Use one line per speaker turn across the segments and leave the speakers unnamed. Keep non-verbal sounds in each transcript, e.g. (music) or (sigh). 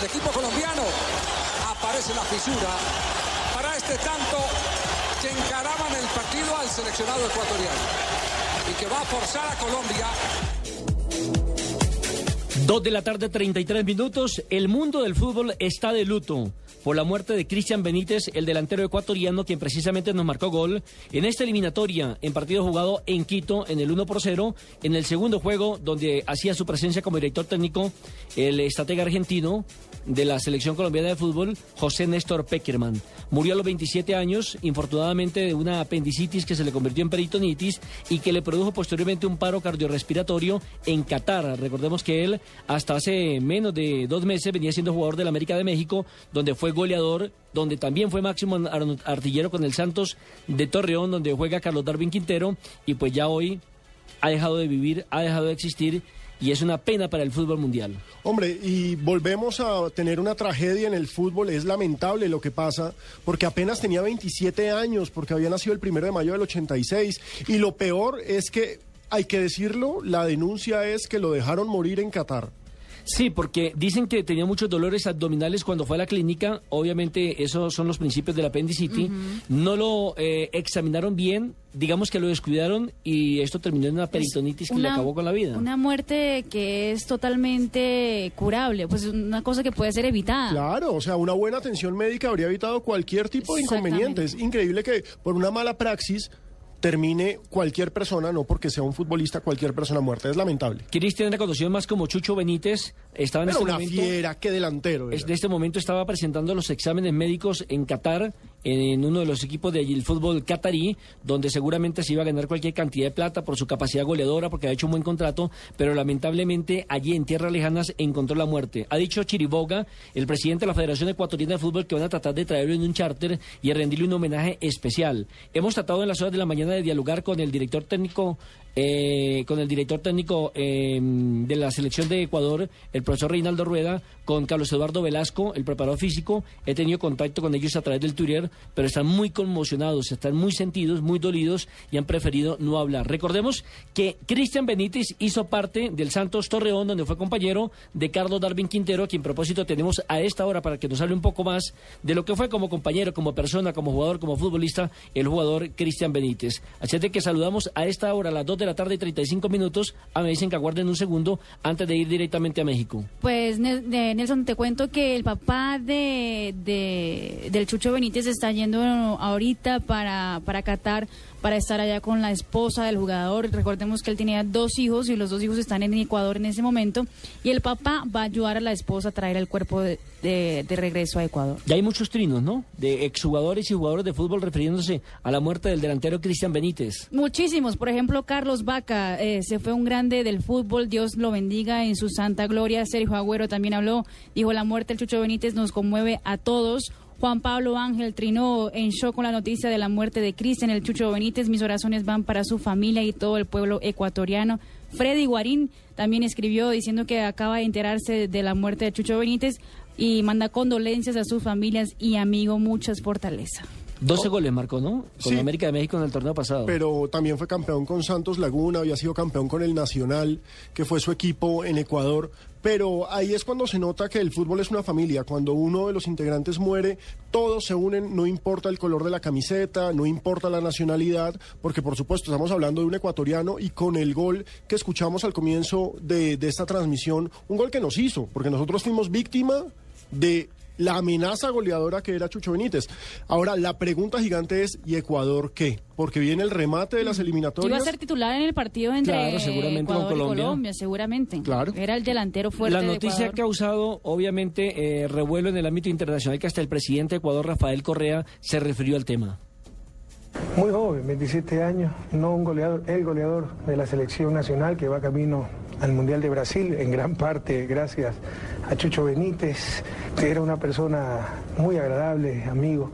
Inexpugnable el equipo colombiano, aparece la fisura para este tanto que encaraban el partido al seleccionado ecuatoriano y que va a forzar a Colombia
Dos de la tarde, 33 minutos. El mundo del fútbol está de luto por la muerte de Cristian Benítez, el delantero ecuatoriano, quien precisamente nos marcó gol en esta eliminatoria en partido jugado en Quito en el 1 por 0. En el segundo juego, donde hacía su presencia como director técnico el estratega argentino de la selección colombiana de fútbol, José Néstor Peckerman. Murió a los 27 años, infortunadamente, de una apendicitis que se le convirtió en peritonitis y que le produjo posteriormente un paro cardiorrespiratorio en Qatar. Recordemos que él, hasta hace menos de dos meses, venía siendo jugador del América de México, donde fue goleador, donde también fue máximo ar- artillero con el Santos de Torreón, donde juega Carlos Darwin Quintero, y pues ya hoy ha dejado de vivir, ha dejado de existir, y es una pena para el fútbol mundial.
Hombre, y volvemos a tener una tragedia en el fútbol. Es lamentable lo que pasa, porque apenas tenía 27 años, porque había nacido el primero de mayo del 86. Y lo peor es que, hay que decirlo, la denuncia es que lo dejaron morir en Qatar.
Sí, porque dicen que tenía muchos dolores abdominales cuando fue a la clínica. Obviamente, esos son los principios del apendicitis. No lo eh, examinaron bien, digamos que lo descuidaron y esto terminó en una peritonitis que le acabó con la vida.
Una muerte que es totalmente curable, pues una cosa que puede ser evitada.
Claro, o sea, una buena atención médica habría evitado cualquier tipo de inconveniente. Es increíble que por una mala praxis termine cualquier persona, no porque sea un futbolista, cualquier persona muerta. Es lamentable.
Cristian, reconocido más como Chucho Benítez, estaba en
Era
este
una
momento...
fiera, qué delantero. Era.
de este momento estaba presentando los exámenes médicos en Qatar, en uno de los equipos del fútbol catarí, donde seguramente se iba a ganar cualquier cantidad de plata por su capacidad goleadora, porque ha hecho un buen contrato, pero lamentablemente allí en tierras lejanas encontró la muerte. Ha dicho Chiriboga, el presidente de la Federación Ecuatoriana de Fútbol, que van a tratar de traerlo en un charter y rendirle un homenaje especial. Hemos tratado en las horas de la mañana de dialogar con el director técnico eh, con el director técnico eh, de la selección de Ecuador, el profesor Reinaldo Rueda, con Carlos Eduardo Velasco, el preparador físico. He tenido contacto con ellos a través del Twitter, pero están muy conmocionados, están muy sentidos, muy dolidos y han preferido no hablar. Recordemos que Cristian Benítez hizo parte del Santos Torreón, donde fue compañero de Carlos Darwin Quintero, quien propósito tenemos a esta hora para que nos hable un poco más de lo que fue como compañero, como persona, como jugador, como futbolista, el jugador Cristian Benítez. Así es de que saludamos a esta hora, a las 2 de la tarde y 35 minutos. Ah, me dicen que aguarden un segundo antes de ir directamente a México.
Pues Nelson, te cuento que el papá de, de- del Chucho Benítez está yendo ahorita para, para Qatar para estar allá con la esposa del jugador. Recordemos que él tenía dos hijos y los dos hijos están en Ecuador en ese momento. Y el papá va a ayudar a la esposa a traer el cuerpo de, de- de regreso a Ecuador.
Ya hay muchos trinos, ¿no? De exjugadores y jugadores de fútbol refiriéndose a la muerte del delantero Cristian Benítez.
Muchísimos, por ejemplo, Carlos Vaca, eh, se fue un grande del fútbol, Dios lo bendiga en su santa gloria. Sergio Agüero también habló, dijo la muerte del Chucho Benítez nos conmueve a todos. Juan Pablo Ángel trinó en shock con la noticia de la muerte de Cristian el Chucho Benítez. Mis oraciones van para su familia y todo el pueblo ecuatoriano. Freddy Guarín también escribió diciendo que acaba de enterarse de la muerte de Chucho Benítez y manda condolencias a sus familias y amigo, muchas fortaleza.
12 goles marcó, ¿no? Con
Sí.
América de México en el torneo pasado.
pero también fue campeón con Santos Laguna, había sido campeón con el Nacional, que fue su equipo en Ecuador. Pero ahí es cuando se nota que el fútbol es una familia. Cuando uno de los integrantes muere, todos se unen, no importa el color de la camiseta, no importa la nacionalidad, porque por supuesto estamos hablando de un ecuatoriano y con el gol que escuchamos al comienzo de, esta transmisión, un gol que nos hizo, porque nosotros fuimos víctima de la amenaza goleadora que era Chucho Benítez. Ahora, la pregunta gigante es, ¿y Ecuador qué? Porque viene el remate de las
Iba a
eliminatorias.
ser titular en el partido entre
Claro, seguramente con
Ecuador y
Colombia.
Colombia, seguramente.
Claro.
Era el delantero fuerte
La
de
noticia ha
Ecuador.
causado, obviamente, eh, revuelo en el ámbito internacional que hasta el presidente de Ecuador, Rafael Correa, se refirió al tema.
Muy joven, 27 años, no un goleador, el goleador de la selección nacional que va camino al Mundial de Brasil, en gran parte gracias a Chucho Benítez, que era una persona muy agradable, amigo,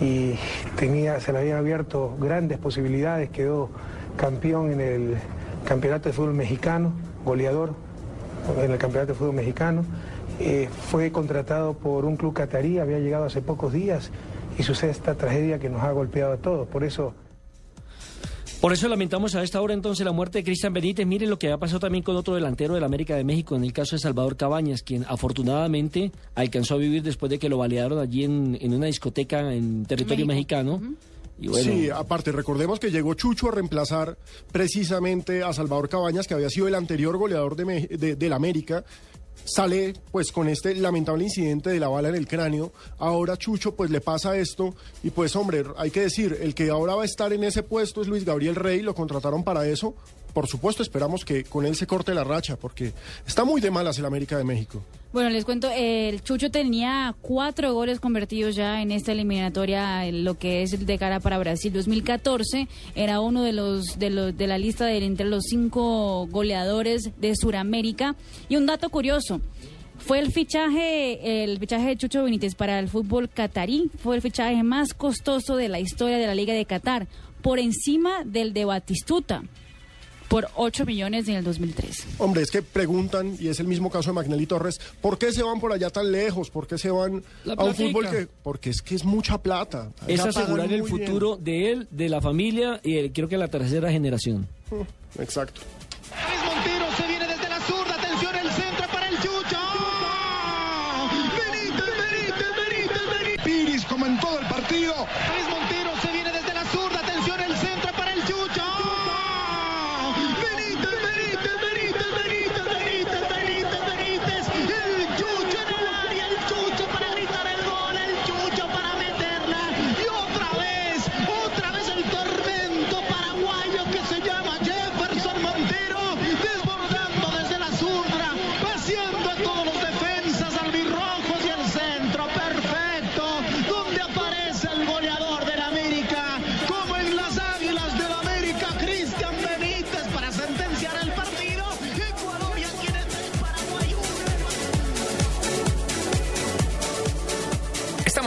y tenía, se le habían abierto grandes posibilidades, quedó campeón en el Campeonato de Fútbol Mexicano, goleador en el Campeonato de Fútbol Mexicano, eh, fue contratado por un club catarí, había llegado hace pocos días y sucede esta tragedia que nos ha golpeado a todos. Por eso
Por eso lamentamos a esta hora entonces la muerte de Cristian Benítez. Miren lo que ha pasado también con otro delantero del América de México, en el caso de Salvador Cabañas, quien afortunadamente alcanzó a vivir después de que lo balearon allí en, en una discoteca en territorio
México.
mexicano. Bueno,
Sí, aparte, recordemos que llegó Chucho a reemplazar precisamente a Salvador Cabañas, que había sido el anterior goleador de, Me- de- del América. Sale pues con este lamentable incidente de la bala en el cráneo. Ahora Chucho pues le pasa esto y pues hombre, hay que decir, el que ahora va a estar en ese puesto es Luis Gabriel Rey, lo contrataron para eso. Por supuesto, esperamos que con él se corte la racha porque está muy de malas el América de México.
Bueno, les cuento, el Chucho tenía cuatro goles convertidos ya en esta eliminatoria, en lo que es de cara para Brasil 2014. Era uno de los de los de la lista de entre los cinco goleadores de Sudamérica. Y un dato curioso. Fue el fichaje, el fichaje de Chucho Benítez para el fútbol catarí, fue el fichaje más costoso de la historia de la Liga de Qatar, por encima del de Batistuta, por 8 millones en el 2003.
Hombre, es que preguntan, y es el mismo caso de Magnelli Torres, ¿por qué se van por allá tan lejos? ¿Por qué se van a un fútbol que...? Porque es que es mucha plata.
es
Allá
asegurar el
bien.
futuro de él, de la familia y creo que la tercera generación.
Exacto.
Luis Montero se viene desde la zurda. Atención, el centro para el Chucho. Benítez, Benítez, Benítez, Benítez. Piris como en todo el partido.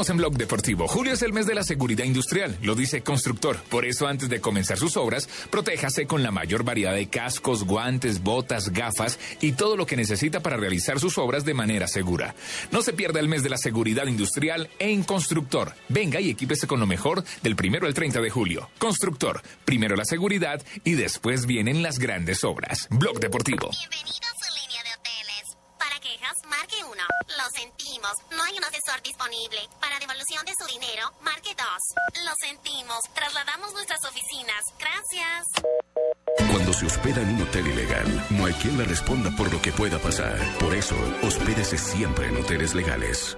En
Blog Deportivo. Julio es el mes de la seguridad industrial, lo dice Constructor. Por eso, antes de comenzar sus obras, protéjase con la mayor variedad de cascos, guantes, botas, gafas y todo lo que necesita para realizar sus obras de manera segura. No se pierda el mes de la seguridad industrial en Constructor. Venga y equípese con lo mejor del primero al 30 de julio. Constructor, primero la seguridad y después vienen las grandes obras. Blog Deportivo.
Bienvenido marque 1. Lo sentimos, no hay un asesor disponible. Para devolución de su dinero, marque 2. Lo sentimos, trasladamos nuestras oficinas. Gracias.
Cuando se hospeda en un hotel ilegal, no hay quien le responda por lo que pueda pasar. Por eso, hospédese siempre en hoteles legales.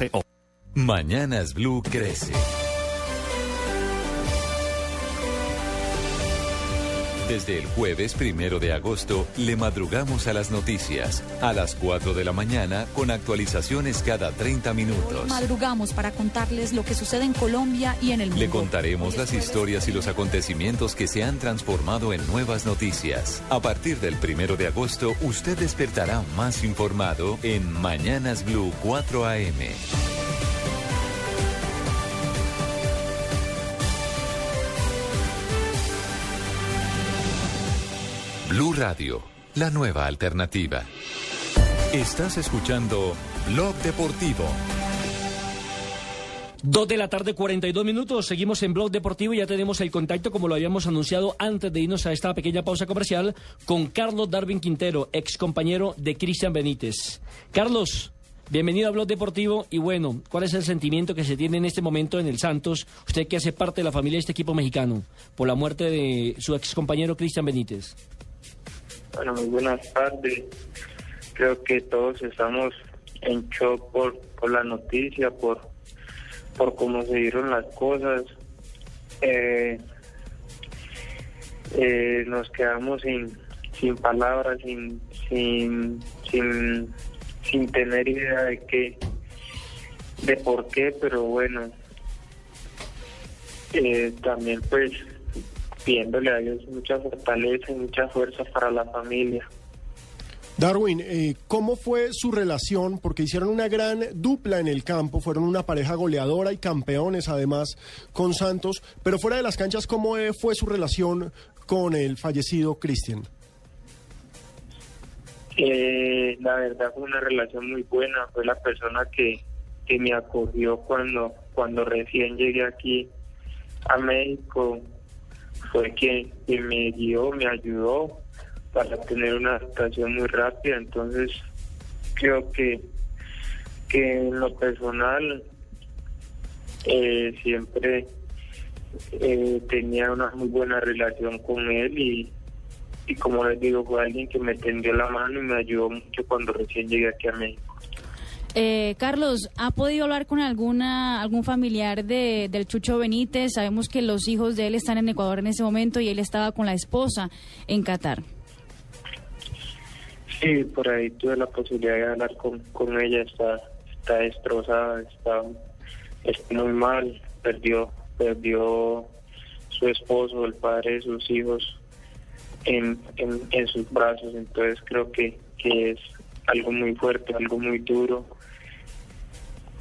Mañanas Blue crece. Desde el jueves primero de agosto, le madrugamos a las noticias. A las 4 de la mañana, con actualizaciones cada 30 minutos.
Madrugamos para contarles lo que sucede en Colombia y en el mundo.
Le contaremos las historias y los acontecimientos que se han transformado en nuevas noticias. A partir del primero de agosto, usted despertará más informado en Mañanas Blue 4 AM. Blue Radio, la nueva alternativa. Estás escuchando Blog Deportivo.
Dos de la tarde, 42 minutos. Seguimos en Blog Deportivo y ya tenemos el contacto, como lo habíamos anunciado antes de irnos a esta pequeña pausa comercial, con Carlos Darwin Quintero, ex compañero de Cristian Benítez. Carlos, bienvenido a Blog Deportivo. Y bueno, ¿cuál es el sentimiento que se tiene en este momento en el Santos? Usted que hace parte de la familia de este equipo mexicano, por la muerte de su ex compañero Cristian Benítez.
Bueno, muy buenas tardes. Creo que todos estamos en shock por, por la noticia, por, por cómo se dieron las cosas. Eh, eh, nos quedamos sin, sin palabras, sin, sin, sin, sin tener idea de qué, de por qué, pero bueno, eh, también pues pidiéndole a Dios mucha fortaleza y mucha fuerza para la familia.
Darwin, eh, ¿cómo fue su relación? Porque hicieron una gran dupla en el campo, fueron una pareja goleadora y campeones además con Santos, pero fuera de las canchas, ¿cómo eh, fue su relación con el fallecido Cristian?
Eh, la verdad fue una relación muy buena, fue la persona que, que me acogió cuando, cuando recién llegué aquí a México, fue quien, me guió, me ayudó para tener una adaptación muy rápida, entonces creo que, que en lo personal eh, siempre eh, tenía una muy buena relación con él y, y como les digo, fue alguien que me tendió la mano y me ayudó mucho cuando recién llegué aquí a México.
Eh, Carlos, ¿ha podido hablar con alguna algún familiar de, del Chucho Benítez? Sabemos que los hijos de él están en Ecuador en ese momento y él estaba con la esposa en Qatar.
Sí, por ahí tuve la posibilidad de hablar con, con ella, está, está destrozada, está, está muy mal, perdió, perdió su esposo, el padre de sus hijos en, en, en sus brazos, entonces creo que, que es algo muy fuerte, algo muy duro.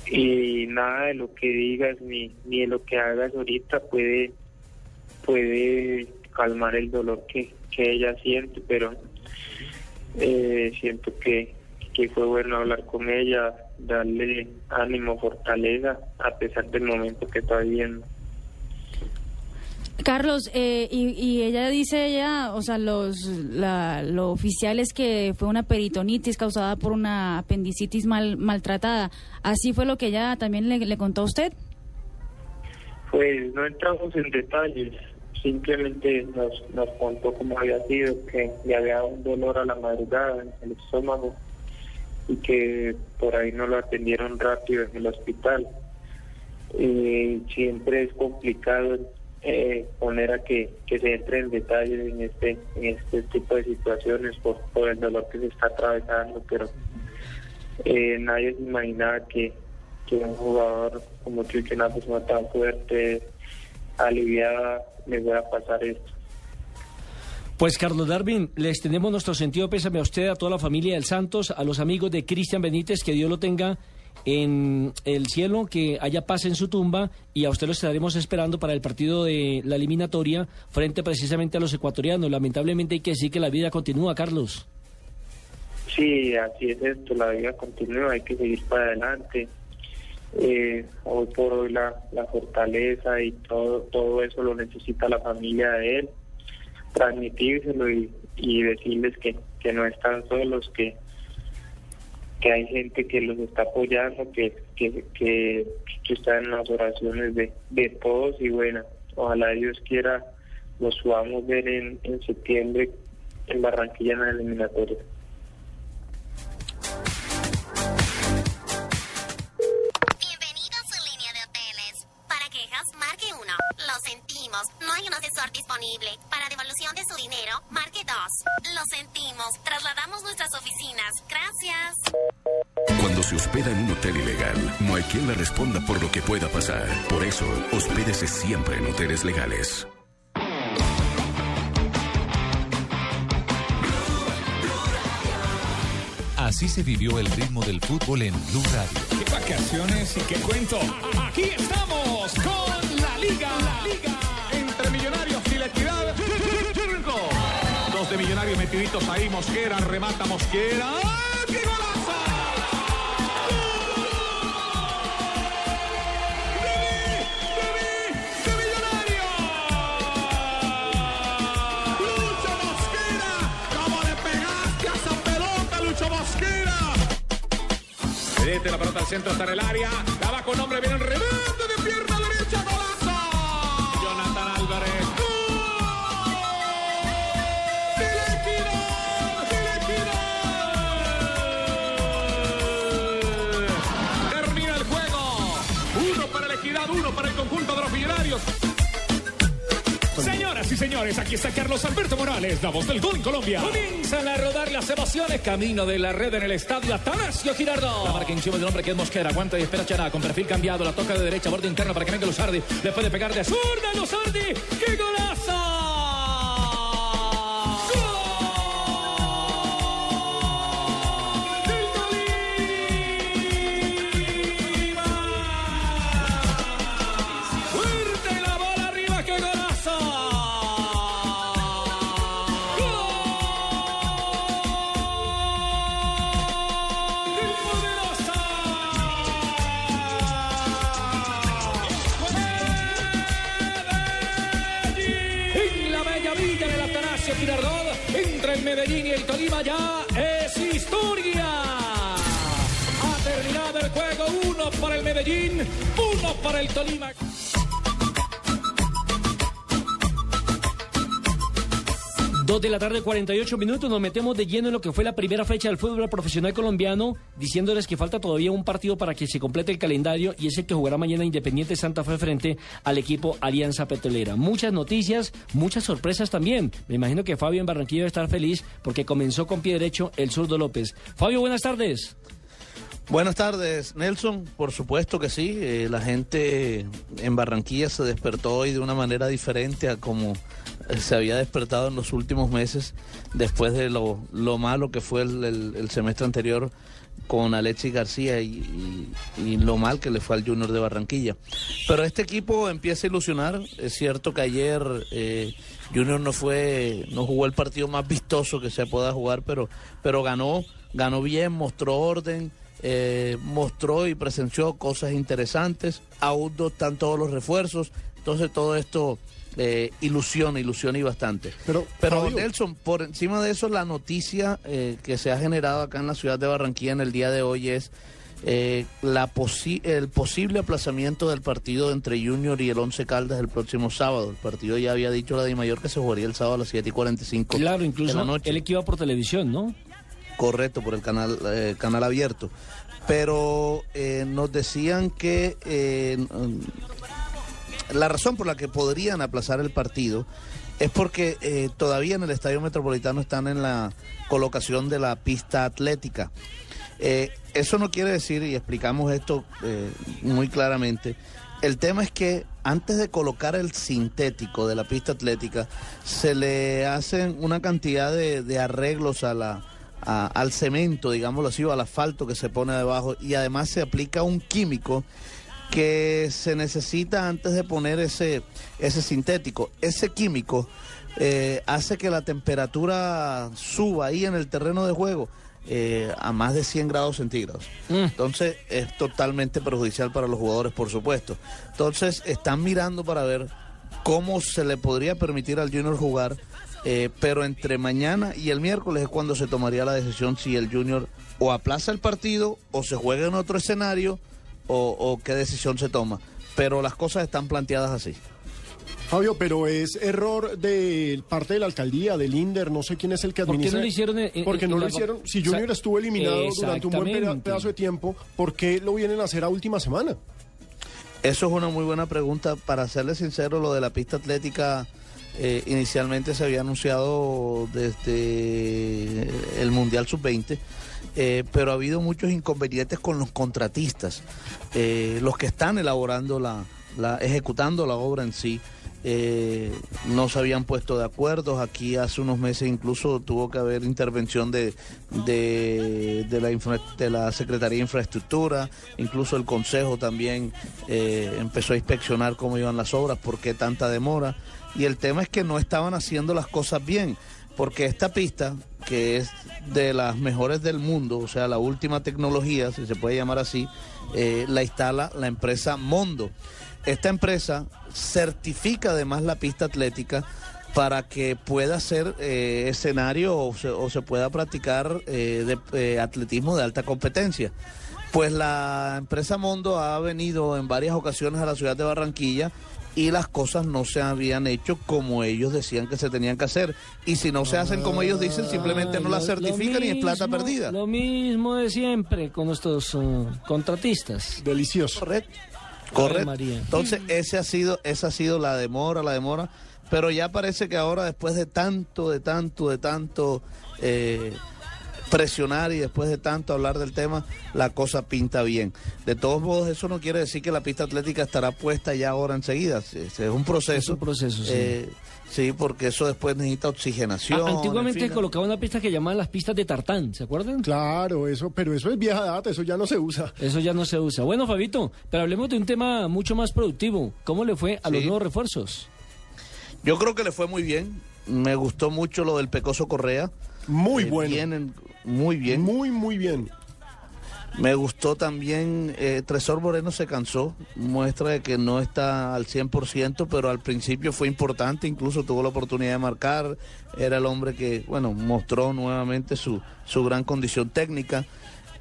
Y nada de lo que digas ni, ni de lo que hagas ahorita puede, puede calmar el dolor que, que ella siente, pero eh, siento que, que fue bueno hablar con ella, darle ánimo, fortaleza, a pesar del momento que está viviendo.
Carlos, eh, y, y ella dice ella, o sea, los, la, lo oficial es que fue una peritonitis causada por una apendicitis mal, maltratada. ¿Así fue lo que ella también le, contó a usted?
Pues no entramos en detalles, simplemente nos, nos contó cómo había sido, que le había dado un dolor a la madrugada en el estómago y que por ahí no lo atendieron rápido en el hospital. Y siempre es complicado eh, poner a que, que se entre en detalles en este en este tipo de situaciones por, por el dolor que se está atravesando, pero eh, nadie se imaginaba que, que un jugador como Chucho, una persona tan fuerte, aliviada, le fuera a pasar esto.
Pues Carlos Darwin, le extendemos nuestro sentido pésame a usted, a toda la familia del Santos, a los amigos de Cristian Benítez, que Dios lo tenga en el cielo, que haya paz en su tumba y a usted lo estaremos esperando para el partido de la eliminatoria frente precisamente a los ecuatorianos. Lamentablemente hay que decir que la vida continúa, Carlos.
Sí, así es esto, la vida continúa, hay que seguir para adelante. Eh, hoy por hoy la, la fortaleza y todo todo eso lo necesita la familia de él, transmitírselo y, y decirles que, que no están solos, que, que hay gente que los está apoyando, que, que, que, que está en las oraciones de, de todos y bueno, ojalá Dios quiera los podamos ver en, en septiembre en Barranquilla en la eliminatoria.
Sentimos. Trasladamos nuestras oficinas. Gracias.
Cuando se hospeda en un hotel ilegal, no hay quien le responda por lo que pueda pasar. Por eso, hospédese siempre en hoteles legales.
Así se vivió el ritmo del fútbol en Blue Radio.
¿Qué vacaciones y qué cuento?
Aquí estamos con la Liga. Millonarios metiditos ahí. Mosquera, remata Mosquera. ¡Ah, ¡Qué golazo! ¡Lucho Mosquera! ¿Cómo le pegaste a esa pelota, Lucho Mosquera? Mete la pelota al centro, está en el área. La va con hombre, viene el remate 1 para el conjunto de los millonarios. Señoras y señores, aquí está Carlos Alberto Morales, la voz del gol en Colombia.
Comienzan a rodar las emociones, camino de la red en el estadio Atanasio Girardo. La marca encima del hombre que es Mosquera, aguanta y espera Chará, con perfil cambiado, la toca de derecha, borde interno para que venga Luzardi, le puede pegar de zurda Luzardi, ¡qué golazo! Medellín y el Tolima ya es historia. Ha terminado el juego, uno para el Medellín, uno para el Tolima.
Dos de la tarde, 48 minutos. Nos metemos de lleno en lo que fue la primera fecha del fútbol profesional colombiano, diciéndoles que falta todavía un partido para que se complete el calendario y es el que jugará mañana Independiente Santa Fe frente al equipo Alianza Petrolera. Muchas noticias, muchas sorpresas también. Me imagino que Fabio en Barranquilla debe estar feliz porque comenzó con pie derecho el zurdo López. Fabio, buenas tardes.
Buenas tardes, Nelson. Por supuesto que sí. eh, la gente en Barranquilla se despertó hoy de una manera diferente a como se había despertado en los últimos meses después de lo, lo malo que fue el, semestre anterior con Alexis García y, y- y lo mal que le fue al Junior de Barranquilla. Pero este equipo empieza a ilusionar. Es cierto que ayer eh, Junior no fue, no jugó el partido más vistoso que se pueda jugar, pero, pero ganó, ganó bien, mostró orden, eh, mostró y presenció cosas interesantes. Aún no están todos los refuerzos. Entonces todo esto eh, ilusiona, ilusiona y bastante.
Pero,
Pero
Fabio-
Nelson, por encima de eso, la noticia eh, que se ha generado acá en la ciudad de Barranquilla en el día de hoy es eh, la posi- el posible aplazamiento del partido entre Junior y el Once Caldas el próximo sábado. El partido ya había dicho la de Mayor que se jugaría el sábado a las 7 y 45
Claro,
de
incluso
la noche.
él que iba por televisión, ¿no?
Correcto, por el canal, eh, canal abierto. Pero eh, nos decían que eh, la razón por la que podrían aplazar el partido es porque eh, todavía en el Estadio Metropolitano están en la colocación de la pista atlética. Eh, eso no quiere decir, y explicamos esto eh, muy claramente, el tema es que antes de colocar el sintético de la pista atlética, se le hacen una cantidad de, arreglos a la, al cemento, digámoslo así, o al asfalto que se pone debajo, y además se aplica un químico que se necesita antes de poner ese, ese sintético. Ese químico eh, hace que la temperatura suba ahí en el terreno de juego eh, a más de 100 grados centígrados. Entonces es totalmente perjudicial para los jugadores, por supuesto. Entonces están mirando para ver cómo se le podría permitir al Junior jugar, eh, pero entre mañana y el miércoles es cuando se tomaría la decisión si el Junior o aplaza el partido o se juega en otro escenario o, o qué decisión se toma. Pero las cosas están planteadas así.
Fabio, pero es error de parte de la alcaldía, del INDER, no sé quién es el que
¿Por qué
administra.
no lo hicieron en-
Porque
en
no lo
la-
hicieron. Si Junior estuvo eliminado durante un buen pedazo de tiempo, ¿por qué lo vienen a hacer a última semana?
Eso es una muy buena pregunta. Para serle sincero, lo de la pista atlética eh, inicialmente se había anunciado desde el Mundial Sub-20, eh, pero ha habido muchos inconvenientes con los contratistas, eh, los que están elaborando la, ejecutando la obra en sí. eh, no se habían puesto de acuerdo. Aquí hace unos meses incluso tuvo que haber intervención de, de, la, Secretaría de Infraestructura, incluso el Consejo también empezó a inspeccionar cómo iban las obras, por qué tanta demora. Y el tema es que no estaban haciendo las cosas bien, porque esta pista, que es de las mejores del mundo, o sea, la última tecnología, si se puede llamar así, eh, la instala la empresa Mondo. Esta empresa certifica además la pista atlética para que pueda ser eh, escenario o se, o se pueda practicar eh, de, atletismo de alta competencia. Pues la empresa Mondo ha venido en varias ocasiones a la ciudad de Barranquilla y las cosas no se habían hecho como ellos decían que se tenían que hacer. Y si no se hacen como ellos dicen, simplemente no las
Lo- lo
certifican y es plata perdida.
Lo mismo de siempre con nuestros uh, contratistas.
Delicioso.
Correcto. Correcto. Entonces, ese ha sido, esa ha sido la demora, la demora. Pero ya parece que ahora, después de tanto, de tanto, de tanto eh, presionar y después de tanto hablar del tema, la cosa pinta bien. De todos modos, eso no quiere decir que la pista atlética estará puesta ya ahora enseguida. Es, un proceso.
Es un proceso, sí.
Eh, sí, porque eso después necesita oxigenación.
Ah, antiguamente
en fin.
colocaba una pista que llamaban las pistas de tartán, ¿se acuerdan?
Claro, eso, pero eso es vieja data, eso ya no se usa.
Eso ya no se usa. Bueno, Fabito, pero hablemos de un tema mucho más productivo. ¿Cómo le fue a los nuevos refuerzos?
Yo creo que le fue muy bien. Me gustó mucho lo del Pecoso Correa.
Muy
Eh,
bueno.
vienen muy bien.
Muy, muy bien.
Me gustó también, eh, Tresor Moreno se cansó, muestra de que no está al 100%, pero al principio fue importante, incluso tuvo la oportunidad de marcar, era el hombre que, bueno, mostró nuevamente su, su gran condición técnica.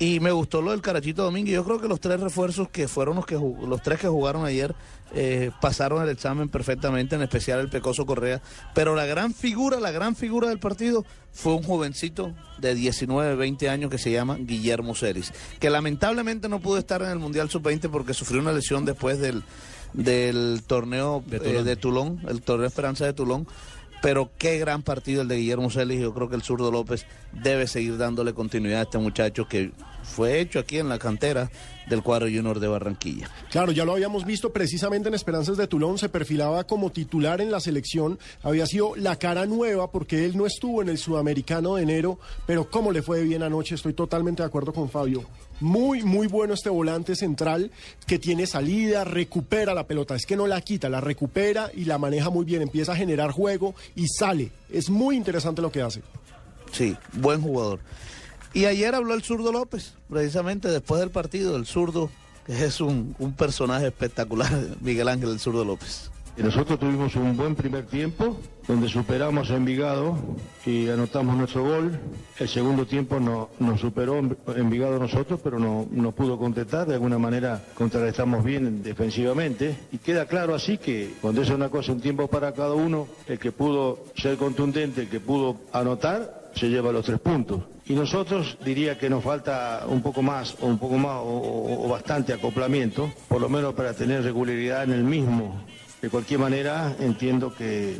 Y me gustó lo del Carachito Domínguez. Yo creo que los tres refuerzos que fueron los que los tres que jugaron ayer eh, pasaron el examen perfectamente, en especial el Pecoso Correa. Pero la gran figura, la gran figura del partido fue un jovencito de 19, 20 años que se llama Guillermo Ceris, que lamentablemente no pudo estar en el Mundial Sub-20 porque sufrió una lesión después del, del torneo
De
eh,
Tulón.
de Tulón, el torneo Esperanza de Tulón. Pero qué gran partido el de Guillermo Celis. Yo creo que el zurdo López debe seguir dándole continuidad a este muchacho que fue hecho aquí en la cantera del cuadro junior de Barranquilla.
Claro, ya lo habíamos visto precisamente en Esperanzas de Tulón, se perfilaba como titular en la selección, había sido la cara nueva porque él no estuvo en el sudamericano de enero, pero cómo le fue bien anoche, estoy totalmente de acuerdo con Fabio. Muy, muy bueno este volante central que tiene salida, recupera la pelota, es que no la quita, la recupera y la maneja muy bien, empieza a generar juego y sale. Es muy interesante lo que hace.
Sí, buen jugador. Y ayer habló el zurdo López, precisamente después del partido, el zurdo, que es un, un personaje espectacular, (laughs) Miguel Ángel, el zurdo López.
Nosotros tuvimos un buen primer tiempo, donde superamos a Envigado y anotamos nuestro gol. El segundo tiempo no- nos superó Envigado a nosotros, pero no, no pudo contestar. De alguna manera contrarrestamos bien defensivamente. Y queda claro así que cuando es una cosa, un tiempo para cada uno, el que pudo ser contundente, el que pudo anotar, se lleva los tres puntos. Y nosotros diría que nos falta un poco más, o un poco más, o, bastante acoplamiento, por lo menos para tener regularidad en el mismo. De cualquier manera, entiendo que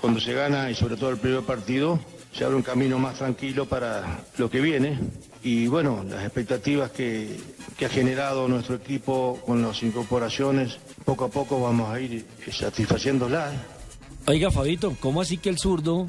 cuando se gana, y sobre todo el primer partido, se abre un camino más tranquilo para lo que viene. Y bueno, las expectativas que, que ha generado nuestro equipo con las incorporaciones, poco a poco vamos a ir satisfaciéndolas.
Oiga, Fabito, ¿cómo así que el zurdo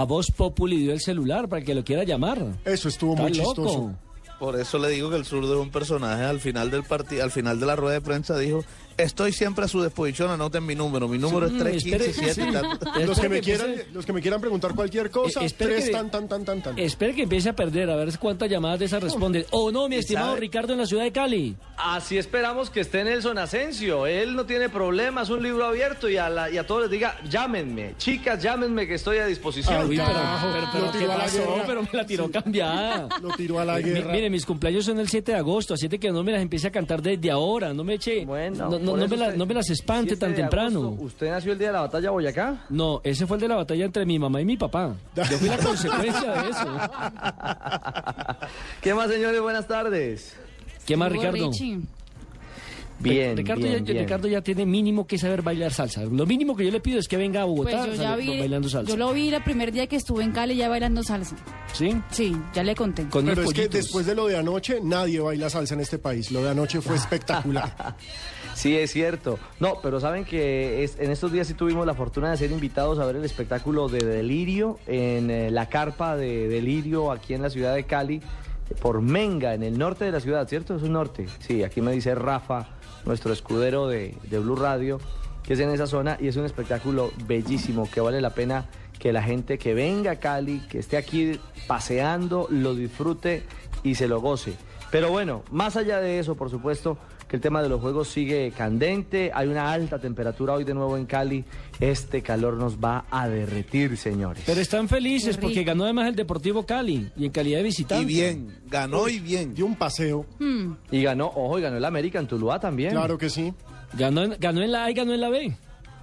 a Voz Populi dio el celular para que lo quiera llamar?
Eso estuvo
Está
muy
loco.
chistoso.
Por eso le digo que el zurdo es un personaje. Al final del partido, al final de la rueda de prensa dijo, estoy siempre a su disposición, anoten mi número. Mi número
Sí,
es 315
sí.
7 tal.
Los que, me quieran, los que me quieran preguntar cualquier cosa,
Eh, espere
tres
que-
tan, tan, tan, tan, tan.
Espere que empiece a perder, a ver cuántas llamadas de esas responde. O no, mi
¿Y
estimado
sabe?
Ricardo en la ciudad de Cali.
Así esperamos que esté Nelson Asensio. Él no tiene problemas, un libro abierto y a, la- y a todos les diga, llámenme. Chicas, llámenme que estoy a disposición.
Uy, pero, pero, pero,
lo
¿qué pasó? Pero me la tiró cambiada. (laughs)
Lo tiró a la
Mi-
guerra.
mire, mis cumpleaños son el 7 de agosto, así de que no me las empiece a cantar desde ahora, no me eche, no, no, me, la- no me las espante
7
tan temprano.
agosto, ¿Usted nació el día de la batalla de Boyacá?
No, ese fue el de la batalla entre mi mamá y mi papá. Yo fui la consecuencia de eso. (laughs)
¿Qué más, señores? Buenas tardes.
¿Qué más, Ricardo?
Richie.
Bien,
Ricardo,
bien,
ya,
bien.
Ricardo ya tiene mínimo que saber bailar salsa. Lo mínimo que yo le pido es que venga a Bogotá
Pues yo ya
sale-
vi,
bailando salsa.
yo lo vi el primer día que estuve en Cali ya bailando salsa.
¿Sí?
Sí, ya le conté.
Con
Pero es que después de lo de anoche, nadie baila salsa en este país. Lo de anoche fue espectacular. (laughs)
Sí, es cierto. No, pero saben que es- en estos días sí tuvimos la fortuna de ser invitados a ver el espectáculo de Delirio en eh, la carpa de Delirio aquí en la ciudad de Cali, por Menga, en el norte de la ciudad, ¿cierto? Es un norte. Sí, aquí me dice Rafa, nuestro escudero de, de Blue Radio, que es en esa zona y es un espectáculo bellísimo que vale la pena que la gente que venga a Cali, que esté aquí paseando, lo disfrute y se lo goce. Pero bueno, más allá de eso, por supuesto, que el tema de los juegos sigue candente, hay una alta temperatura hoy de nuevo en Cali, este calor nos va a derretir, señores.
Pero están felices porque ganó además el Deportivo Cali y en calidad de visitante.
Y bien, ganó y bien.
Dio un paseo.
Hmm.
Y ganó, ojo, y ganó el América en Tuluá también.
Claro que sí.
Ganó, en- ganó en la A y ganó en la B.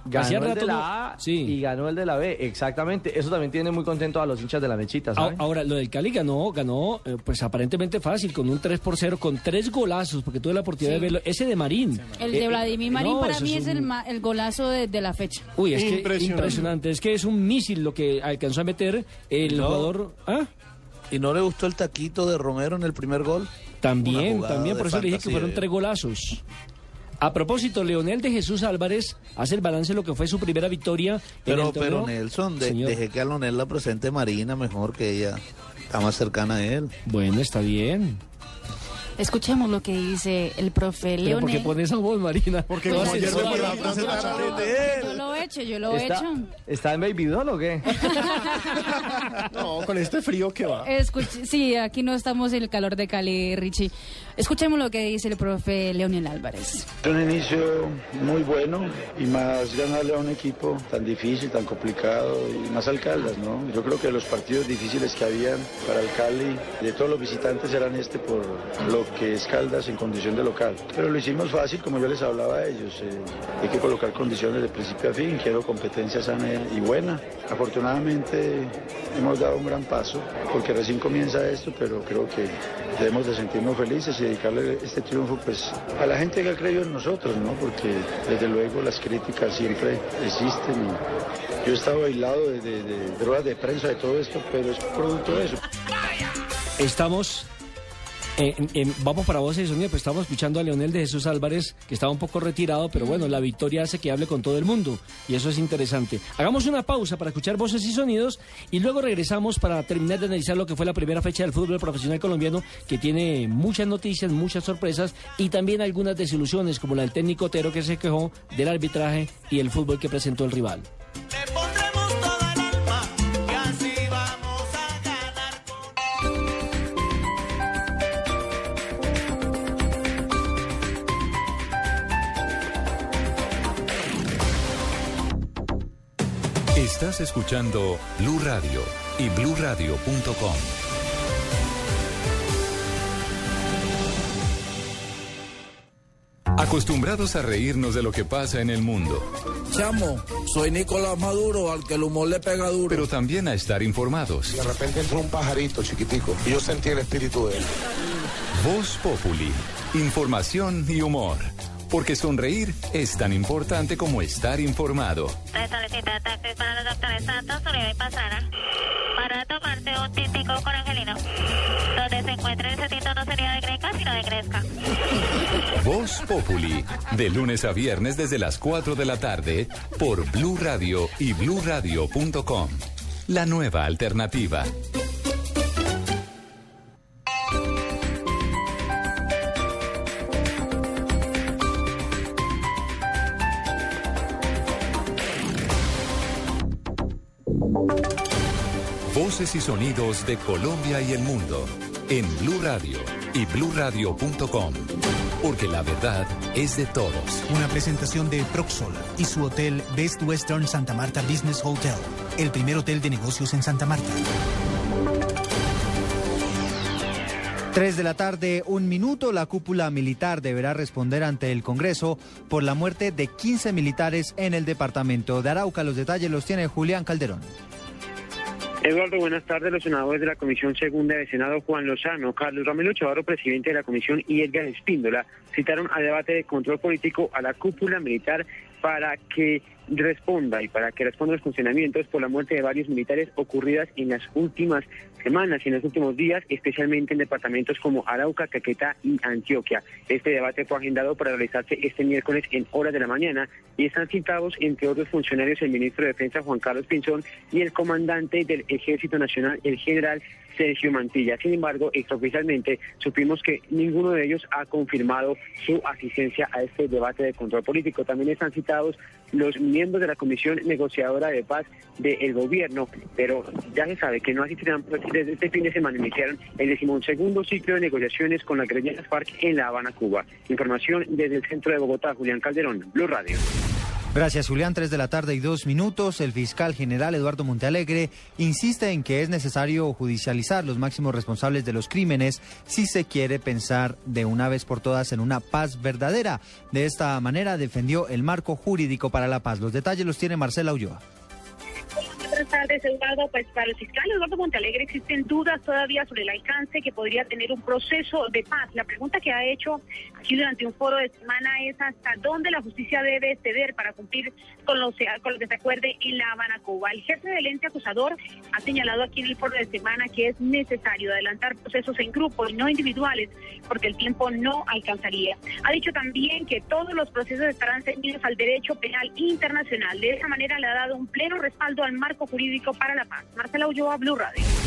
Ganó
Hacía
el de
no-
la A
Sí.
y ganó el de la B, exactamente. Eso también tiene muy contento a los hinchas de la mechita.
Ahora, lo del Cali ganó, ganó eh, pues aparentemente fácil, con un 3 por 0, con tres golazos, porque tuve la oportunidad
Sí.
de verlo. Ese de Marín.
El
Eh,
de
eh,
Vladimir Marín
no,
para mí es, el,
un-
ma- el golazo de, de la fecha.
Uy, es que
Impresionante.
impresionante. Es que es un misil lo que alcanzó a meter el
No.
jugador. ¿Ah?
¿Y no le gustó el taquito de Romero en el primer gol?
También, también, por eso le dije que
fantasía,
fueron
¿eh?
tres golazos. A propósito, Leonel de Jesús Álvarez hace el balance de lo que fue su primera victoria en
Pero,
el
pero Nelson, de- que a Lonel la presente Marina mejor que ella. Está más cercana a él.
Bueno, está bien.
Escuchemos lo que dice el profe
Pero ¿por qué
Leonel.
pones esa voz, Marina?
Porque como ayer me la presentar
Yo lo he hecho, yo lo he
¿Está,
hecho.
¿Está en Baby Doll o qué? (laughs)
No, con este frío que va.
Escuch- sí, aquí no estamos en el calor de Cali, Richie. Escuchemos lo que dice el profe Leonel Álvarez.
Un inicio muy bueno y más ganarle a un equipo tan difícil, tan complicado y más al Caldas, ¿no? Yo creo que los partidos difíciles que habían para el Cali de todos los visitantes eran este por lo que es Caldas en condición de local. Pero lo hicimos fácil, como yo les hablaba a ellos. eh, hay que colocar condiciones de principio a fin, quiero competencia sana y buena. Afortunadamente hemos dado un gran paso porque recién comienza esto, pero creo que debemos de sentirnos felices y dedicarle este triunfo pues a la gente que ha creído en nosotros, ¿no? Porque desde luego las críticas siempre existen yo he estado aislado de, de, ruedas de prensa de todo esto, pero es producto de eso.
Estamos. En- vamos para voces y sonido, pues estamos escuchando a Leonel de Jesús Álvarez, que estaba un poco retirado, pero bueno, la victoria hace que hable con todo el mundo, y eso es interesante. Hagamos una pausa para escuchar voces y sonidos, y luego regresamos para terminar de analizar lo que fue la primera fecha del fútbol profesional colombiano, que tiene muchas noticias, muchas sorpresas, y también algunas desilusiones, como la del técnico Otero, que se quejó del arbitraje y el fútbol que presentó el rival.
Estás escuchando Blue Radio y bluradio.com. Acostumbrados a reírnos de lo que pasa en el mundo,
Chamo, soy Nicolás Maduro, al que el humor le pega duro.
pero también a estar informados.
De repente entró un pajarito chiquitico y yo sentí el espíritu de él.
Voz Populi, información y humor. Porque sonreír es tan importante como estar informado.
Solicita taxis para los doctores Santos, Uribe y Pastrana. Para tomarse un típico con Angelino. Donde se encuentre el setito no sería de greca, sino de gresca.
Voz Populi, de lunes a viernes desde las 4 de la tarde por Blue Radio y bluradio.com. La nueva alternativa. Voces y sonidos de Colombia y el mundo en Blue Radio y bluradio.com. Porque la verdad es de todos.
Una presentación de Proxol y su hotel Best Western Santa Marta Business Hotel, el primer hotel de negocios en Santa Marta.
3 de la tarde, un minuto, la cúpula militar deberá responder ante el Congreso por la muerte de 15 militares en el departamento de Arauca. Los detalles los tiene Julián Calderón.
Eduardo, buenas tardes. Los senadores de la Comisión Segunda de Senado, Juan Lozano, Carlos Romero Chavarro, presidente de la Comisión, y Edgar Espíndola, citaron a debate de control político a la cúpula militar para que responda y para que responda los funcionamientos por la muerte de varios militares ocurridas en las últimas semanas y en los últimos días, especialmente en departamentos como Arauca, Caquetá y Antioquia. Este debate fue agendado para realizarse este miércoles en horas de la mañana y están citados, entre otros funcionarios, el ministro de Defensa Juan Carlos Pinzón y el comandante del Ejército Nacional, el general Sergio Mantilla. Sin embargo, extraoficialmente supimos que ninguno de ellos ha confirmado su asistencia a este debate de control político. También están citados los miembros de la Comisión Negociadora de Paz del gobierno, pero ya se sabe que no asistirán pues, desde este fin de semana iniciaron el decimosegundo ciclo de negociaciones con la guerrilla FARC en La Habana, Cuba. Información desde el centro de Bogotá, Julián Calderón, Blue Radio.
Gracias, Julián. Tres de la tarde y dos minutos. El fiscal general Eduardo Montealegre insiste en que es necesario judicializar los máximos responsables de los crímenes si se quiere pensar de una vez por todas en una paz verdadera. De esta manera defendió el marco jurídico para la paz. Los detalles los tiene Marcela Ulloa.
Tardes, Eduardo. Pues para el fiscal Eduardo Montalegre existen dudas todavía sobre el alcance que podría tener un proceso de paz. La pregunta que ha hecho aquí durante un foro de semana es hasta dónde la justicia debe ceder para cumplir con lo, con lo que se acuerde en La Habana, Cuba. El jefe del ente acusador ha señalado aquí en el foro de semana que es necesario adelantar procesos en grupo y no individuales porque el tiempo no alcanzaría. Ha dicho también que todos los procesos estarán ceñidos al derecho penal internacional. De esa manera le ha dado un pleno respaldo al marco jurídico para la paz. Marcela Ulloa, Blue Radio.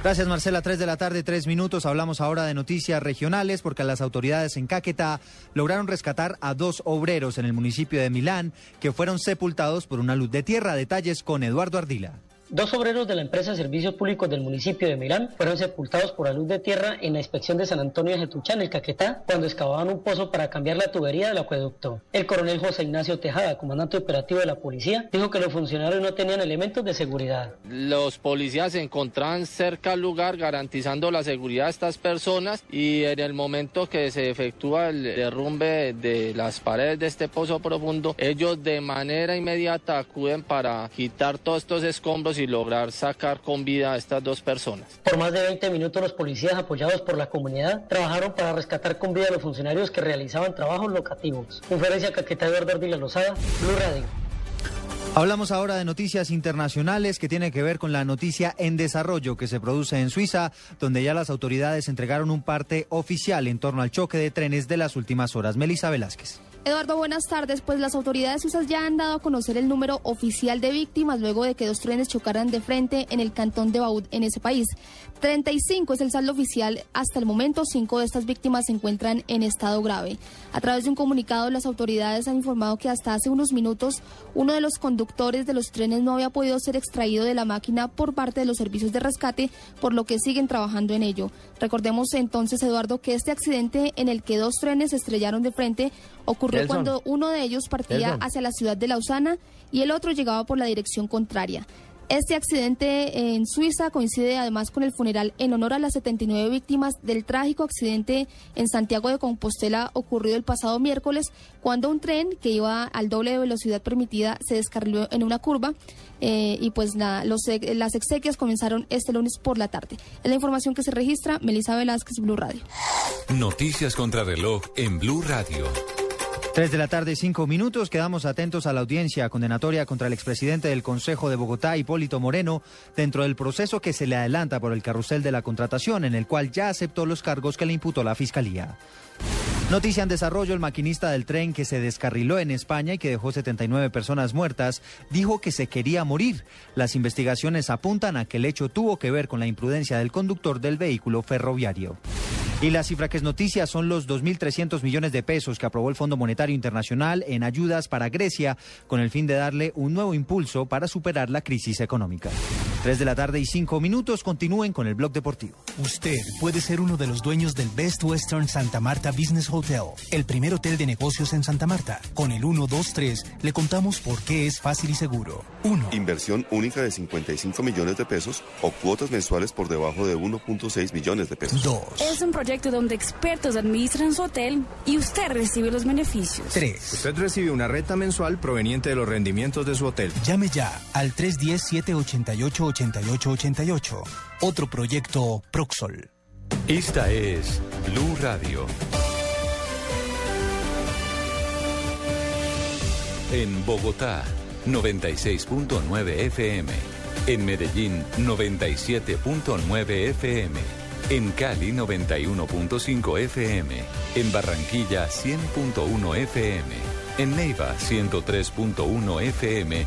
Gracias Marcela, tres de la tarde, tres minutos. Hablamos ahora de noticias regionales porque las autoridades en Caquetá lograron rescatar a dos obreros en el municipio de Milán que fueron sepultados por una luz de tierra. Detalles con Eduardo Ardila.
Dos obreros de la empresa de Servicios Públicos del municipio de Milán fueron sepultados por la luz de tierra en la inspección de San Antonio de Getuchán, el Caquetá, cuando excavaban un pozo para cambiar la tubería del acueducto. El coronel José Ignacio Tejada, comandante operativo de la policía, dijo que los funcionarios no tenían elementos de seguridad.
Los policías se encontraban cerca al lugar garantizando la seguridad de estas personas y en el momento que se efectúa el derrumbe de las paredes de este pozo profundo, ellos de manera inmediata acuden para quitar todos estos escombros y lograr sacar con vida a estas dos personas.
Por más de 20 minutos los policías apoyados por la comunidad trabajaron para rescatar con vida a los funcionarios que realizaban trabajos locativos. Conferencia Caquetá Eduardo Ardila Lozada, Blue Radio.
Hablamos ahora de noticias internacionales que tiene que ver con la noticia en desarrollo que se produce en Suiza, donde ya las autoridades entregaron un parte oficial en torno al choque de trenes de las últimas horas. Melissa Velázquez.
Eduardo, buenas tardes. Pues las autoridades suizas ya han dado a conocer el número oficial de víctimas luego de que dos trenes chocaran de frente en el cantón de Baud en ese país. 35 es el saldo oficial hasta el momento. Cinco de estas víctimas se encuentran en estado grave. A través de un comunicado, las autoridades han informado que hasta hace unos minutos uno de los conductores de los trenes no había podido ser extraído de la máquina por parte de los servicios de rescate, por lo que siguen trabajando en ello. Recordemos entonces, Eduardo, que este accidente en el que dos trenes se estrellaron de frente ocurrió
Nelson.
cuando uno de ellos partía
Nelson.
hacia la ciudad de Lausana y el otro llegaba por la dirección contraria. Este accidente en Suiza coincide además con el funeral en honor a las 79 víctimas del trágico accidente en Santiago de Compostela ocurrido el pasado miércoles cuando un tren que iba al doble de velocidad permitida se descarriló en una curva eh, y pues las exequias comenzaron este lunes por la tarde. Es la información que se registra. Melissa Velázquez, Blue Radio.
Noticias contra reloj en Blue Radio.
Tres de la tarde, cinco minutos. Quedamos atentos a la audiencia condenatoria contra el expresidente del Consejo de Bogotá, Hipólito Moreno, dentro del proceso que se le adelanta por el carrusel de la contratación, en el cual ya aceptó los cargos que le imputó la Fiscalía. Noticia en desarrollo, el maquinista del tren que se descarriló en España y que dejó 79 personas muertas, dijo que se quería morir. Las investigaciones apuntan a que el hecho tuvo que ver con la imprudencia del conductor del vehículo ferroviario. Y la cifra que es noticia son los 2.300 millones de pesos que aprobó el Fondo Monetario Internacional en ayudas para Grecia con el fin de darle un nuevo impulso para superar la crisis económica. Tres de la tarde y cinco minutos continúen con el blog deportivo.
Usted puede ser uno de los dueños del Best Western Santa Marta Business Hotel, el primer hotel de negocios en Santa Marta. Con el 123 le contamos por qué es fácil y seguro. 1.
Inversión única de 55 millones de pesos o cuotas mensuales por debajo de 1.6 millones de pesos.
2.
Es un proyecto donde expertos administran su hotel y usted recibe los beneficios.
3.
Usted recibe una renta mensual proveniente de los rendimientos de su hotel.
Llame ya al 310-788-8989 8888. Otro proyecto Proxol.
Esta es Blue Radio. En Bogotá, 96.9 FM. En Medellín, 97.9 FM. En Cali, 91.5 FM. En Barranquilla, 100.1 FM. En Neiva, 103.1 FM.